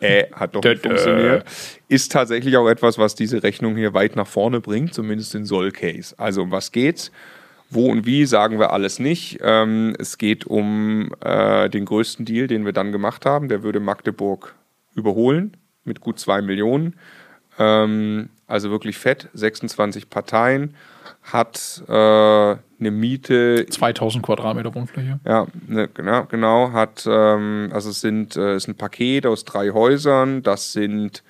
Äh, hat doch nicht funktioniert. Ist tatsächlich auch etwas, was diese Rechnung hier weit nach vorne bringt, zumindest in Soll-Case. Also um was geht's? Wo und wie sagen wir alles nicht. Ähm, es geht um äh, den größten Deal, den wir dann gemacht haben. Der würde Magdeburg überholen mit gut zwei Millionen. Ähm, also wirklich fett, 26 Parteien, hat äh, eine Miete. 2000 Quadratmeter Wohnfläche. Ja, ne, genau, genau, hat, ähm, also es sind, äh, ist ein Paket aus drei Häusern, das sind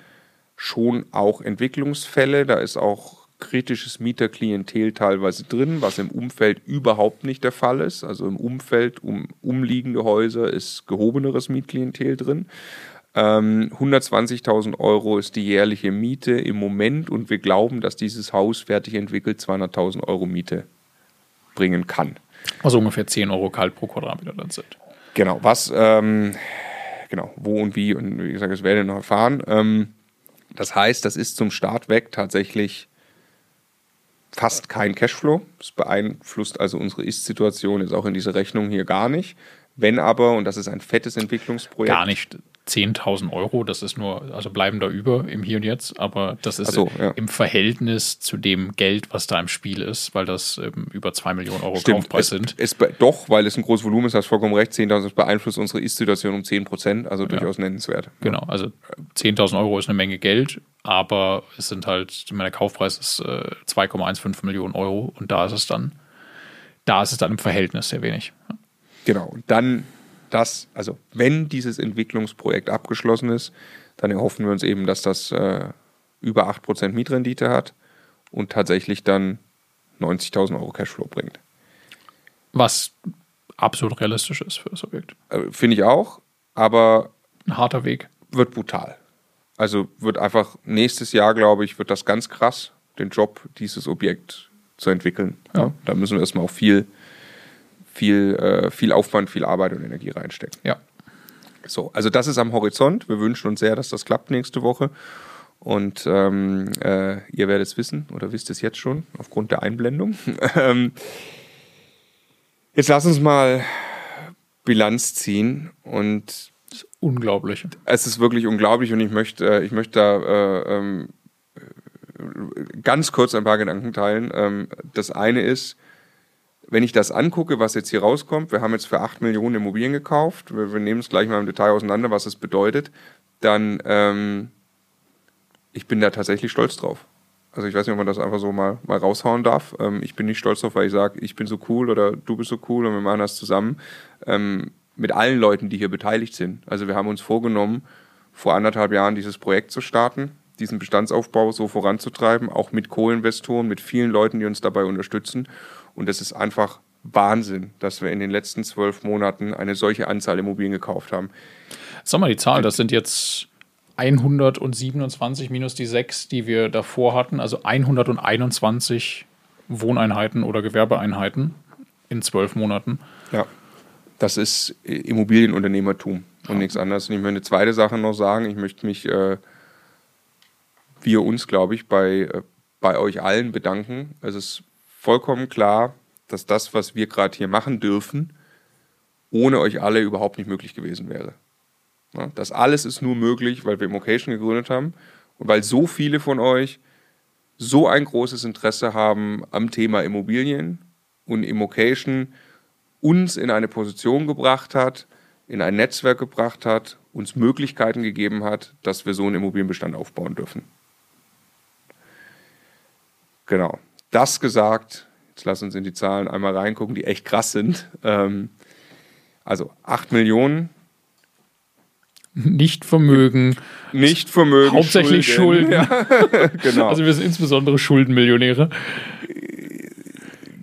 schon auch Entwicklungsfälle, da ist auch kritisches Mieterklientel teilweise drin, was im Umfeld überhaupt nicht der Fall ist. Also im Umfeld um umliegende Häuser ist gehobeneres Mietklientel drin. 120.000 ähm, Euro ist die jährliche Miete im Moment und wir glauben, dass dieses Haus fertig entwickelt 200.000 Euro Miete bringen kann. Also ungefähr 10 Euro kalt pro Quadratmeter dann sind. Genau, was, ähm, genau, wo und wie und wie gesagt, das werde ich noch erfahren. Ähm, das heißt, das ist zum Start weg tatsächlich fast kein Cashflow. Das beeinflusst also unsere Ist-Situation jetzt auch in dieser Rechnung hier gar nicht. Wenn aber, und das ist ein fettes Entwicklungsprojekt. Gar nicht 10.000 Euro, das ist nur, also bleiben da über im Hier und Jetzt, aber das ist so, ja. im Verhältnis zu dem Geld, was da im Spiel ist, weil das ähm, über 2 Millionen Euro Stimmt, Kaufpreis es, sind. Es, doch, weil es ein großes Volumen ist, hast vollkommen recht, 10.000 beeinflusst unsere Ist-Situation um 10 Prozent, also durchaus ja. nennenswert. Genau, also 10.000 Euro ist eine Menge Geld, aber es sind halt, mein Kaufpreis ist äh, 2,15 Millionen Euro und da ist es dann, da ist es dann im Verhältnis sehr wenig. Genau, und dann das, also wenn dieses Entwicklungsprojekt abgeschlossen ist, dann erhoffen wir uns eben, dass das äh, über 8% Mietrendite hat und tatsächlich dann 90.000 Euro Cashflow bringt. Was absolut realistisch ist für das Objekt. Äh, Finde ich auch, aber. Ein harter Weg. Wird brutal. Also wird einfach nächstes Jahr, glaube ich, wird das ganz krass, den Job, dieses Objekt zu entwickeln. Ja. Ja, da müssen wir erstmal auch viel viel, äh, viel Aufwand, viel Arbeit und Energie reinstecken. Ja. So, also das ist am Horizont. Wir wünschen uns sehr, dass das klappt nächste Woche. Und ähm, äh, ihr werdet es wissen oder wisst es jetzt schon aufgrund der Einblendung. Ähm, jetzt lass uns mal Bilanz ziehen und das ist unglaublich. Es ist wirklich unglaublich und ich möchte, äh, ich möchte da äh, ähm, ganz kurz ein paar Gedanken teilen. Ähm, das eine ist, wenn ich das angucke, was jetzt hier rauskommt, wir haben jetzt für 8 Millionen Immobilien gekauft, wir, wir nehmen es gleich mal im Detail auseinander, was es bedeutet, dann ähm, ich bin da tatsächlich stolz drauf. Also ich weiß nicht, ob man das einfach so mal, mal raushauen darf. Ähm, ich bin nicht stolz drauf, weil ich sage, ich bin so cool oder du bist so cool und wir machen das zusammen ähm, mit allen Leuten, die hier beteiligt sind. Also wir haben uns vorgenommen, vor anderthalb Jahren dieses Projekt zu starten, diesen Bestandsaufbau so voranzutreiben, auch mit Co-Investoren, mit vielen Leuten, die uns dabei unterstützen. Und es ist einfach Wahnsinn, dass wir in den letzten zwölf Monaten eine solche Anzahl Immobilien gekauft haben. Sag mal die Zahl, das sind jetzt 127 minus die sechs, die wir davor hatten, also 121 Wohneinheiten oder Gewerbeeinheiten in zwölf Monaten. Ja, das ist Immobilienunternehmertum und ja. nichts anderes. Und ich möchte eine zweite Sache noch sagen. Ich möchte mich, äh, wir uns, glaube ich, bei, äh, bei euch allen bedanken. Es ist vollkommen klar, dass das, was wir gerade hier machen dürfen, ohne euch alle überhaupt nicht möglich gewesen wäre. Ja, das alles ist nur möglich, weil wir Immocation gegründet haben und weil so viele von euch so ein großes Interesse haben am Thema Immobilien und Immocation uns in eine Position gebracht hat, in ein Netzwerk gebracht hat, uns Möglichkeiten gegeben hat, dass wir so einen Immobilienbestand aufbauen dürfen. Genau das gesagt, jetzt lass uns in die Zahlen einmal reingucken, die echt krass sind. Ähm, also 8 Millionen. Nicht Vermögen. Nicht Vermögen. Hauptsächlich Schulden. Schulden. Ja, genau. Also wir sind insbesondere Schuldenmillionäre.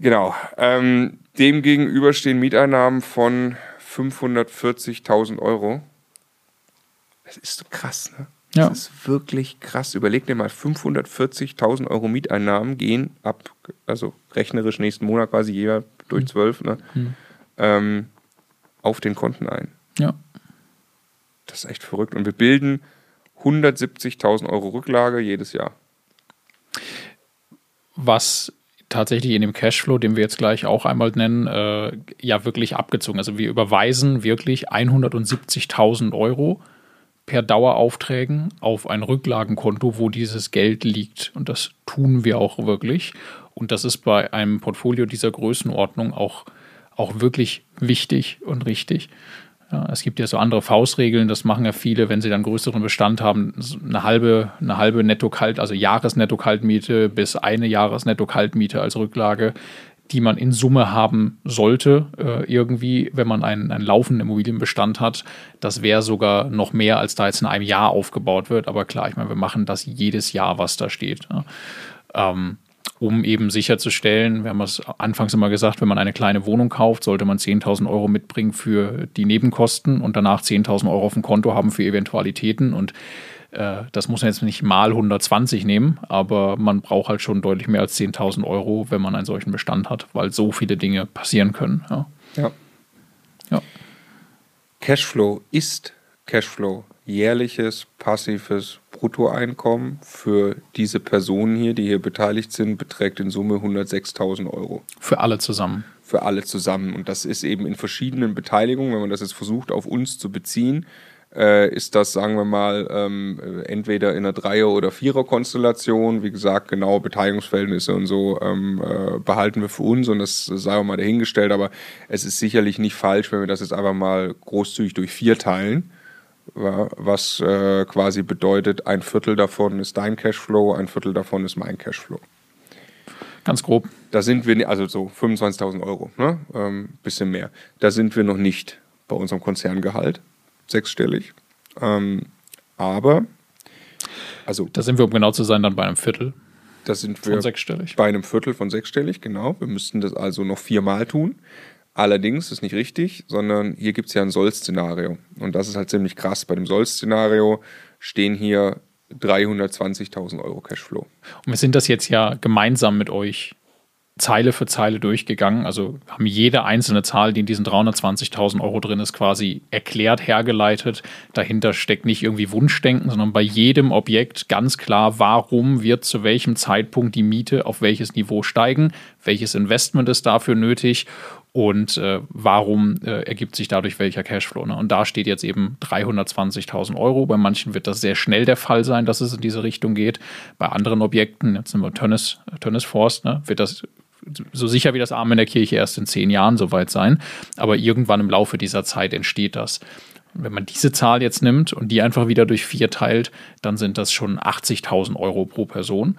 Genau. Ähm, dem gegenüber stehen Mieteinnahmen von 540.000 Euro. Das ist so krass, ne? Ja. Das ist wirklich krass. Überleg dir mal, 540.000 Euro Mieteinnahmen gehen ab, also rechnerisch nächsten Monat quasi jeder durch hm. zwölf, ne, mhm. ähm, auf den Konten ein. Ja. Das ist echt verrückt. Und wir bilden 170.000 Euro Rücklage jedes Jahr. Was tatsächlich in dem Cashflow, den wir jetzt gleich auch einmal nennen, äh, ja wirklich abgezogen. Also wir überweisen wirklich 170.000 Euro per Daueraufträgen auf ein Rücklagenkonto, wo dieses Geld liegt. Und das tun wir auch wirklich. Und das ist bei einem Portfolio dieser Größenordnung auch, auch wirklich wichtig und richtig. Ja, es gibt ja so andere Faustregeln, das machen ja viele, wenn sie dann größeren Bestand haben, eine halbe, eine halbe Netto-Kalt, also Jahresnetto-Kaltmiete bis eine Jahresnetto-Kaltmiete als Rücklage die man in Summe haben sollte, äh, irgendwie, wenn man einen, einen laufenden Immobilienbestand hat. Das wäre sogar noch mehr, als da jetzt in einem Jahr aufgebaut wird. Aber klar, ich meine, wir machen das jedes Jahr, was da steht. Ja. Ähm, um eben sicherzustellen, wir haben es anfangs immer gesagt, wenn man eine kleine Wohnung kauft, sollte man 10.000 Euro mitbringen für die Nebenkosten und danach 10.000 Euro auf dem Konto haben für Eventualitäten. Und äh, das muss man jetzt nicht mal 120 nehmen, aber man braucht halt schon deutlich mehr als 10.000 Euro, wenn man einen solchen Bestand hat, weil so viele Dinge passieren können. Ja. ja. ja. Cashflow ist Cashflow. Jährliches, passives Bruttoeinkommen für diese Personen hier, die hier beteiligt sind, beträgt in Summe 106.000 Euro. Für alle zusammen. Für alle zusammen. Und das ist eben in verschiedenen Beteiligungen, wenn man das jetzt versucht, auf uns zu beziehen, äh, ist das, sagen wir mal, ähm, entweder in einer Dreier- oder Vierer-Konstellation. Wie gesagt, genaue Beteiligungsverhältnisse und so ähm, äh, behalten wir für uns und das sei auch mal dahingestellt. Aber es ist sicherlich nicht falsch, wenn wir das jetzt einfach mal großzügig durch vier teilen. Was äh, quasi bedeutet, ein Viertel davon ist dein Cashflow, ein Viertel davon ist mein Cashflow. Ganz grob. Da sind wir, also so 25.000 Euro, ne? Ähm, bisschen mehr. Da sind wir noch nicht bei unserem Konzerngehalt sechsstellig. Ähm, aber, also. Da sind wir, um genau zu sein, dann bei einem Viertel. Da sind wir sechsstellig. bei einem Viertel von sechsstellig, genau. Wir müssten das also noch viermal tun. Allerdings ist nicht richtig, sondern hier gibt es ja ein Soll-Szenario. Und das ist halt ziemlich krass. Bei dem Soll-Szenario stehen hier 320.000 Euro Cashflow. Und wir sind das jetzt ja gemeinsam mit euch Zeile für Zeile durchgegangen. Also haben jede einzelne Zahl, die in diesen 320.000 Euro drin ist, quasi erklärt, hergeleitet. Dahinter steckt nicht irgendwie Wunschdenken, sondern bei jedem Objekt ganz klar, warum wird zu welchem Zeitpunkt die Miete auf welches Niveau steigen, welches Investment ist dafür nötig und äh, warum äh, ergibt sich dadurch welcher Cashflow. Ne? Und da steht jetzt eben 320.000 Euro. Bei manchen wird das sehr schnell der Fall sein, dass es in diese Richtung geht. Bei anderen Objekten, jetzt sind wir Tönnes, Tönnes Forst, ne, wird das so sicher wie das Arm in der Kirche erst in zehn Jahren soweit sein. Aber irgendwann im Laufe dieser Zeit entsteht das. Und wenn man diese Zahl jetzt nimmt und die einfach wieder durch vier teilt, dann sind das schon 80.000 Euro pro Person.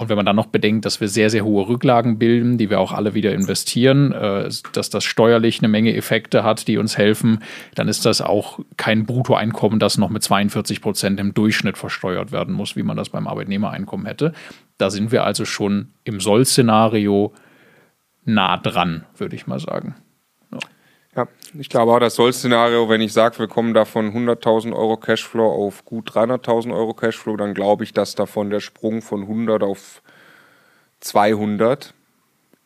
Und wenn man dann noch bedenkt, dass wir sehr, sehr hohe Rücklagen bilden, die wir auch alle wieder investieren, äh, dass das steuerlich eine Menge Effekte hat, die uns helfen, dann ist das auch kein Bruttoeinkommen, das noch mit 42 Prozent im Durchschnitt versteuert werden muss, wie man das beim Arbeitnehmereinkommen hätte. Da sind wir also schon im Soll-Szenario nah dran, würde ich mal sagen. Ja, ich glaube auch das Soll-Szenario, wenn ich sage, wir kommen da von 100.000 Euro Cashflow auf gut 300.000 Euro Cashflow, dann glaube ich, dass davon der Sprung von 100 auf 200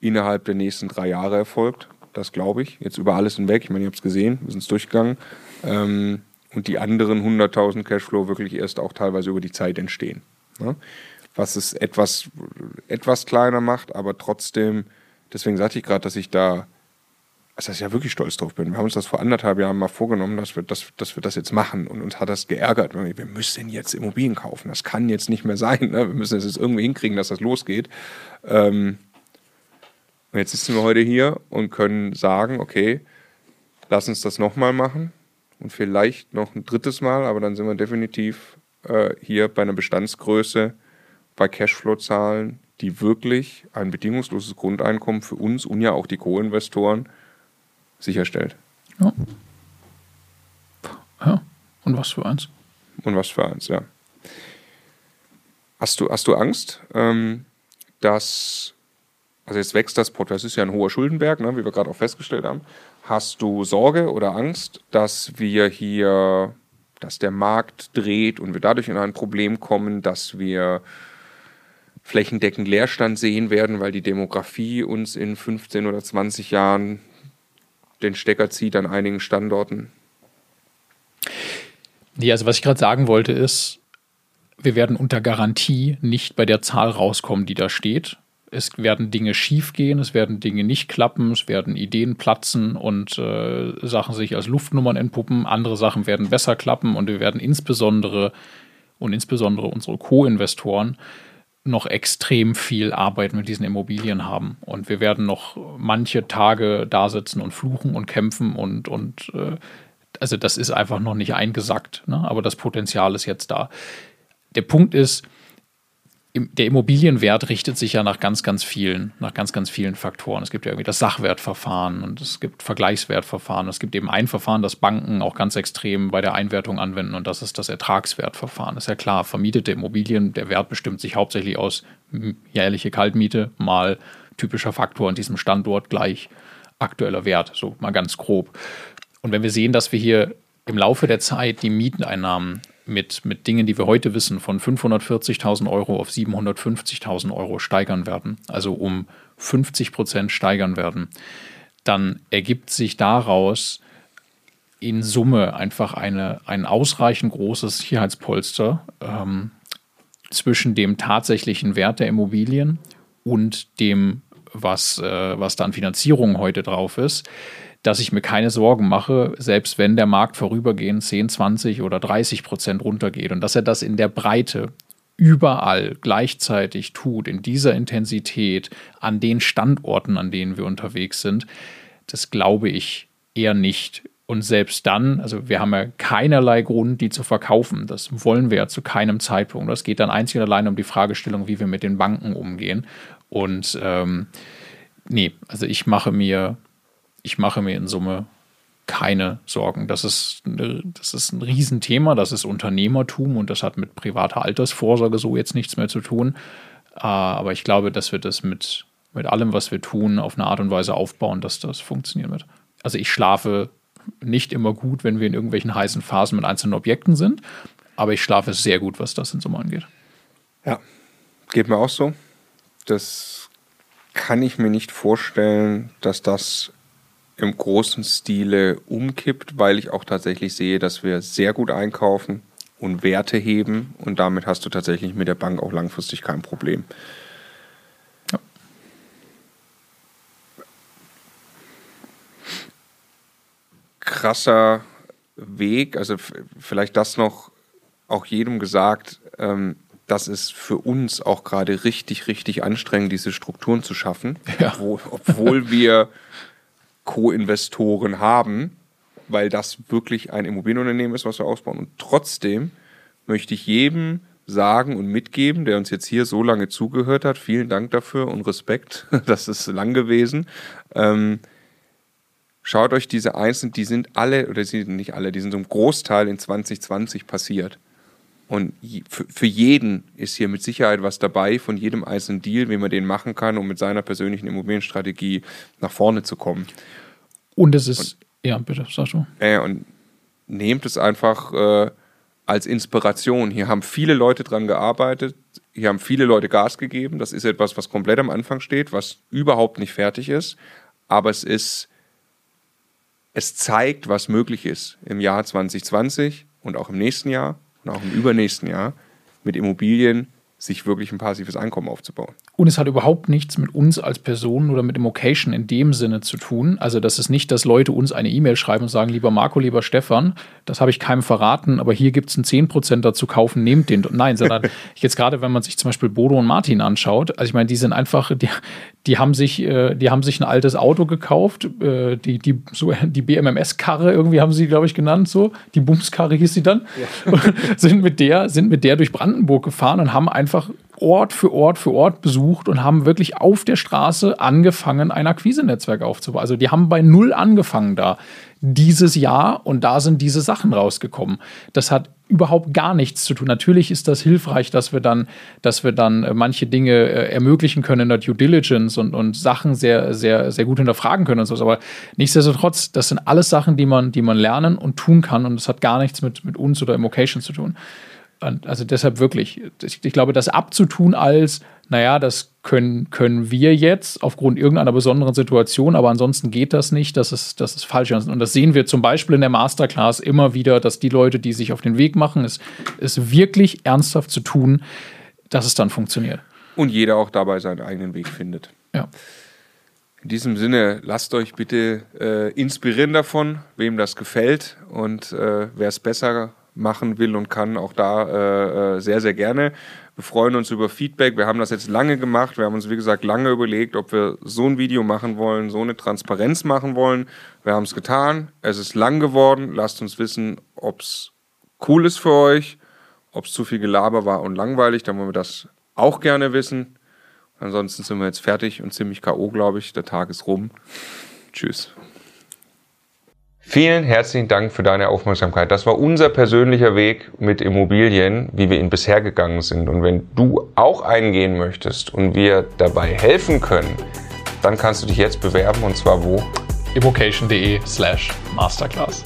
innerhalb der nächsten drei Jahre erfolgt. Das glaube ich. Jetzt über alles hinweg. Ich meine, ihr habt es gesehen, wir sind es durchgegangen. Ähm, und die anderen 100.000 Cashflow wirklich erst auch teilweise über die Zeit entstehen. Ne? Was es etwas, etwas kleiner macht, aber trotzdem, deswegen sagte ich gerade, dass ich da also dass ich ja wirklich stolz drauf bin. Wir haben uns das vor anderthalb Jahren mal vorgenommen, dass wir, dass, dass wir das jetzt machen und uns hat das geärgert. Wir müssen jetzt Immobilien kaufen. Das kann jetzt nicht mehr sein. Ne? Wir müssen es jetzt irgendwie hinkriegen, dass das losgeht. Ähm und jetzt sitzen wir heute hier und können sagen, okay, lass uns das nochmal machen und vielleicht noch ein drittes Mal, aber dann sind wir definitiv äh, hier bei einer Bestandsgröße, bei Cashflow-Zahlen, die wirklich ein bedingungsloses Grundeinkommen für uns und ja auch die Co-Investoren sicherstellt. Ja. ja. Und was für eins? Und was für eins, ja. Hast du, hast du Angst, ähm, dass, also jetzt wächst das Portfolio, das ist ja ein hoher Schuldenberg, ne, wie wir gerade auch festgestellt haben. Hast du Sorge oder Angst, dass wir hier, dass der Markt dreht und wir dadurch in ein Problem kommen, dass wir flächendeckend Leerstand sehen werden, weil die Demografie uns in 15 oder 20 Jahren den Stecker zieht an einigen Standorten. Nee, also was ich gerade sagen wollte ist, wir werden unter Garantie nicht bei der Zahl rauskommen, die da steht. Es werden Dinge schiefgehen, es werden Dinge nicht klappen, es werden Ideen platzen und äh, Sachen sich als Luftnummern entpuppen. Andere Sachen werden besser klappen und wir werden insbesondere und insbesondere unsere Co-Investoren noch extrem viel Arbeit mit diesen Immobilien haben. Und wir werden noch manche Tage da sitzen und fluchen und kämpfen und, und äh, also das ist einfach noch nicht eingesackt, ne? aber das Potenzial ist jetzt da. Der Punkt ist, der Immobilienwert richtet sich ja nach ganz, ganz vielen, nach ganz, ganz vielen Faktoren. Es gibt ja irgendwie das Sachwertverfahren und es gibt Vergleichswertverfahren. Es gibt eben ein Verfahren, das Banken auch ganz extrem bei der Einwertung anwenden und das ist das Ertragswertverfahren. Das ist ja klar, vermietete Immobilien, der Wert bestimmt sich hauptsächlich aus jährliche Kaltmiete mal typischer Faktor an diesem Standort gleich aktueller Wert, so mal ganz grob. Und wenn wir sehen, dass wir hier im Laufe der Zeit die Mieteneinnahmen mit, mit Dingen, die wir heute wissen, von 540.000 Euro auf 750.000 Euro steigern werden, also um 50 Prozent steigern werden, dann ergibt sich daraus in Summe einfach eine, ein ausreichend großes Sicherheitspolster ähm, zwischen dem tatsächlichen Wert der Immobilien und dem, was, äh, was da an Finanzierung heute drauf ist, dass ich mir keine Sorgen mache, selbst wenn der Markt vorübergehend 10, 20 oder 30 Prozent runtergeht und dass er das in der Breite überall gleichzeitig tut, in dieser Intensität, an den Standorten, an denen wir unterwegs sind, das glaube ich eher nicht. Und selbst dann, also wir haben ja keinerlei Grund, die zu verkaufen. Das wollen wir ja zu keinem Zeitpunkt. Das geht dann einzig und allein um die Fragestellung, wie wir mit den Banken umgehen. Und ähm, nee, also ich mache mir, ich mache mir in Summe keine Sorgen. Das ist, das ist ein Riesenthema, das ist Unternehmertum und das hat mit privater Altersvorsorge so jetzt nichts mehr zu tun. Ah, aber ich glaube, dass wir das mit, mit allem, was wir tun, auf eine Art und Weise aufbauen, dass das funktionieren wird. Also ich schlafe nicht immer gut, wenn wir in irgendwelchen heißen Phasen mit einzelnen Objekten sind, aber ich schlafe sehr gut, was das in Summe angeht. Ja, geht mir auch so. Das kann ich mir nicht vorstellen, dass das im großen Stile umkippt, weil ich auch tatsächlich sehe, dass wir sehr gut einkaufen und Werte heben und damit hast du tatsächlich mit der Bank auch langfristig kein Problem. Ja. Krasser Weg, also vielleicht das noch auch jedem gesagt, ähm, das ist für uns auch gerade richtig, richtig anstrengend, diese Strukturen zu schaffen, ja. obwohl, obwohl wir Co-Investoren haben, weil das wirklich ein Immobilienunternehmen ist, was wir ausbauen. Und trotzdem möchte ich jedem sagen und mitgeben, der uns jetzt hier so lange zugehört hat, vielen Dank dafür und Respekt, das ist lang gewesen. Ähm, schaut euch diese einzelnen, die sind alle, oder sie sind nicht alle, die sind zum Großteil in 2020 passiert. Und für jeden ist hier mit Sicherheit was dabei, von jedem einzelnen Deal, wie man den machen kann, um mit seiner persönlichen Immobilienstrategie nach vorne zu kommen. Und es ist, und, ja, bitte, sag du. Äh, und nehmt es einfach äh, als Inspiration. Hier haben viele Leute dran gearbeitet, hier haben viele Leute Gas gegeben. Das ist etwas, was komplett am Anfang steht, was überhaupt nicht fertig ist. Aber es ist, es zeigt, was möglich ist im Jahr 2020 und auch im nächsten Jahr und auch im übernächsten Jahr mit Immobilien sich wirklich ein passives Einkommen aufzubauen. Und es hat überhaupt nichts mit uns als Personen oder mit Immocation in dem Sinne zu tun. Also das ist nicht, dass Leute uns eine E-Mail schreiben und sagen, lieber Marco, lieber Stefan, das habe ich keinem verraten, aber hier gibt es einen 10% dazu kaufen, nehmt den. Nein, sondern jetzt gerade, wenn man sich zum Beispiel Bodo und Martin anschaut, also ich meine, die sind einfach, die, die haben sich, äh, die haben sich ein altes Auto gekauft, äh, die, die, so, die BMMS-Karre irgendwie haben sie, glaube ich, genannt, so. Die Bumskarre hieß sie dann. Ja. sind, mit der, sind mit der durch Brandenburg gefahren und haben einfach Ort für Ort für Ort besucht und haben wirklich auf der Straße angefangen, ein Akquise-Netzwerk aufzubauen. Also die haben bei null angefangen da dieses Jahr und da sind diese Sachen rausgekommen. Das hat überhaupt gar nichts zu tun. Natürlich ist das hilfreich, dass wir dann, dass wir dann äh, manche Dinge äh, ermöglichen können in der Due Diligence und, und Sachen sehr, sehr, sehr gut hinterfragen können und so. Aber nichtsdestotrotz, das sind alles Sachen, die man, die man lernen und tun kann und das hat gar nichts mit, mit uns oder Immocation zu tun. Also deshalb wirklich, ich, ich glaube, das abzutun als, naja, das können, können wir jetzt aufgrund irgendeiner besonderen Situation, aber ansonsten geht das nicht, das ist, das ist falsch. Und das sehen wir zum Beispiel in der Masterclass immer wieder, dass die Leute, die sich auf den Weg machen, es, es wirklich ernsthaft zu tun, dass es dann funktioniert. Und jeder auch dabei seinen eigenen Weg findet. Ja. In diesem Sinne, lasst euch bitte äh, inspirieren davon, wem das gefällt und äh, wer es besser machen will und kann, auch da äh, äh, sehr, sehr gerne. Wir freuen uns über Feedback. Wir haben das jetzt lange gemacht. Wir haben uns, wie gesagt, lange überlegt, ob wir so ein Video machen wollen, so eine Transparenz machen wollen. Wir haben es getan. Es ist lang geworden. Lasst uns wissen, ob es cool ist für euch, ob es zu viel Gelaber war und langweilig. Dann wollen wir das auch gerne wissen. Ansonsten sind wir jetzt fertig und ziemlich K.O., glaube ich. Der Tag ist rum. Tschüss. Vielen herzlichen Dank für deine Aufmerksamkeit. Das war unser persönlicher Weg mit Immobilien, wie wir ihn bisher gegangen sind. Und wenn du auch eingehen möchtest und wir dabei helfen können, dann kannst du dich jetzt bewerben und zwar wo? evocation.de slash masterclass.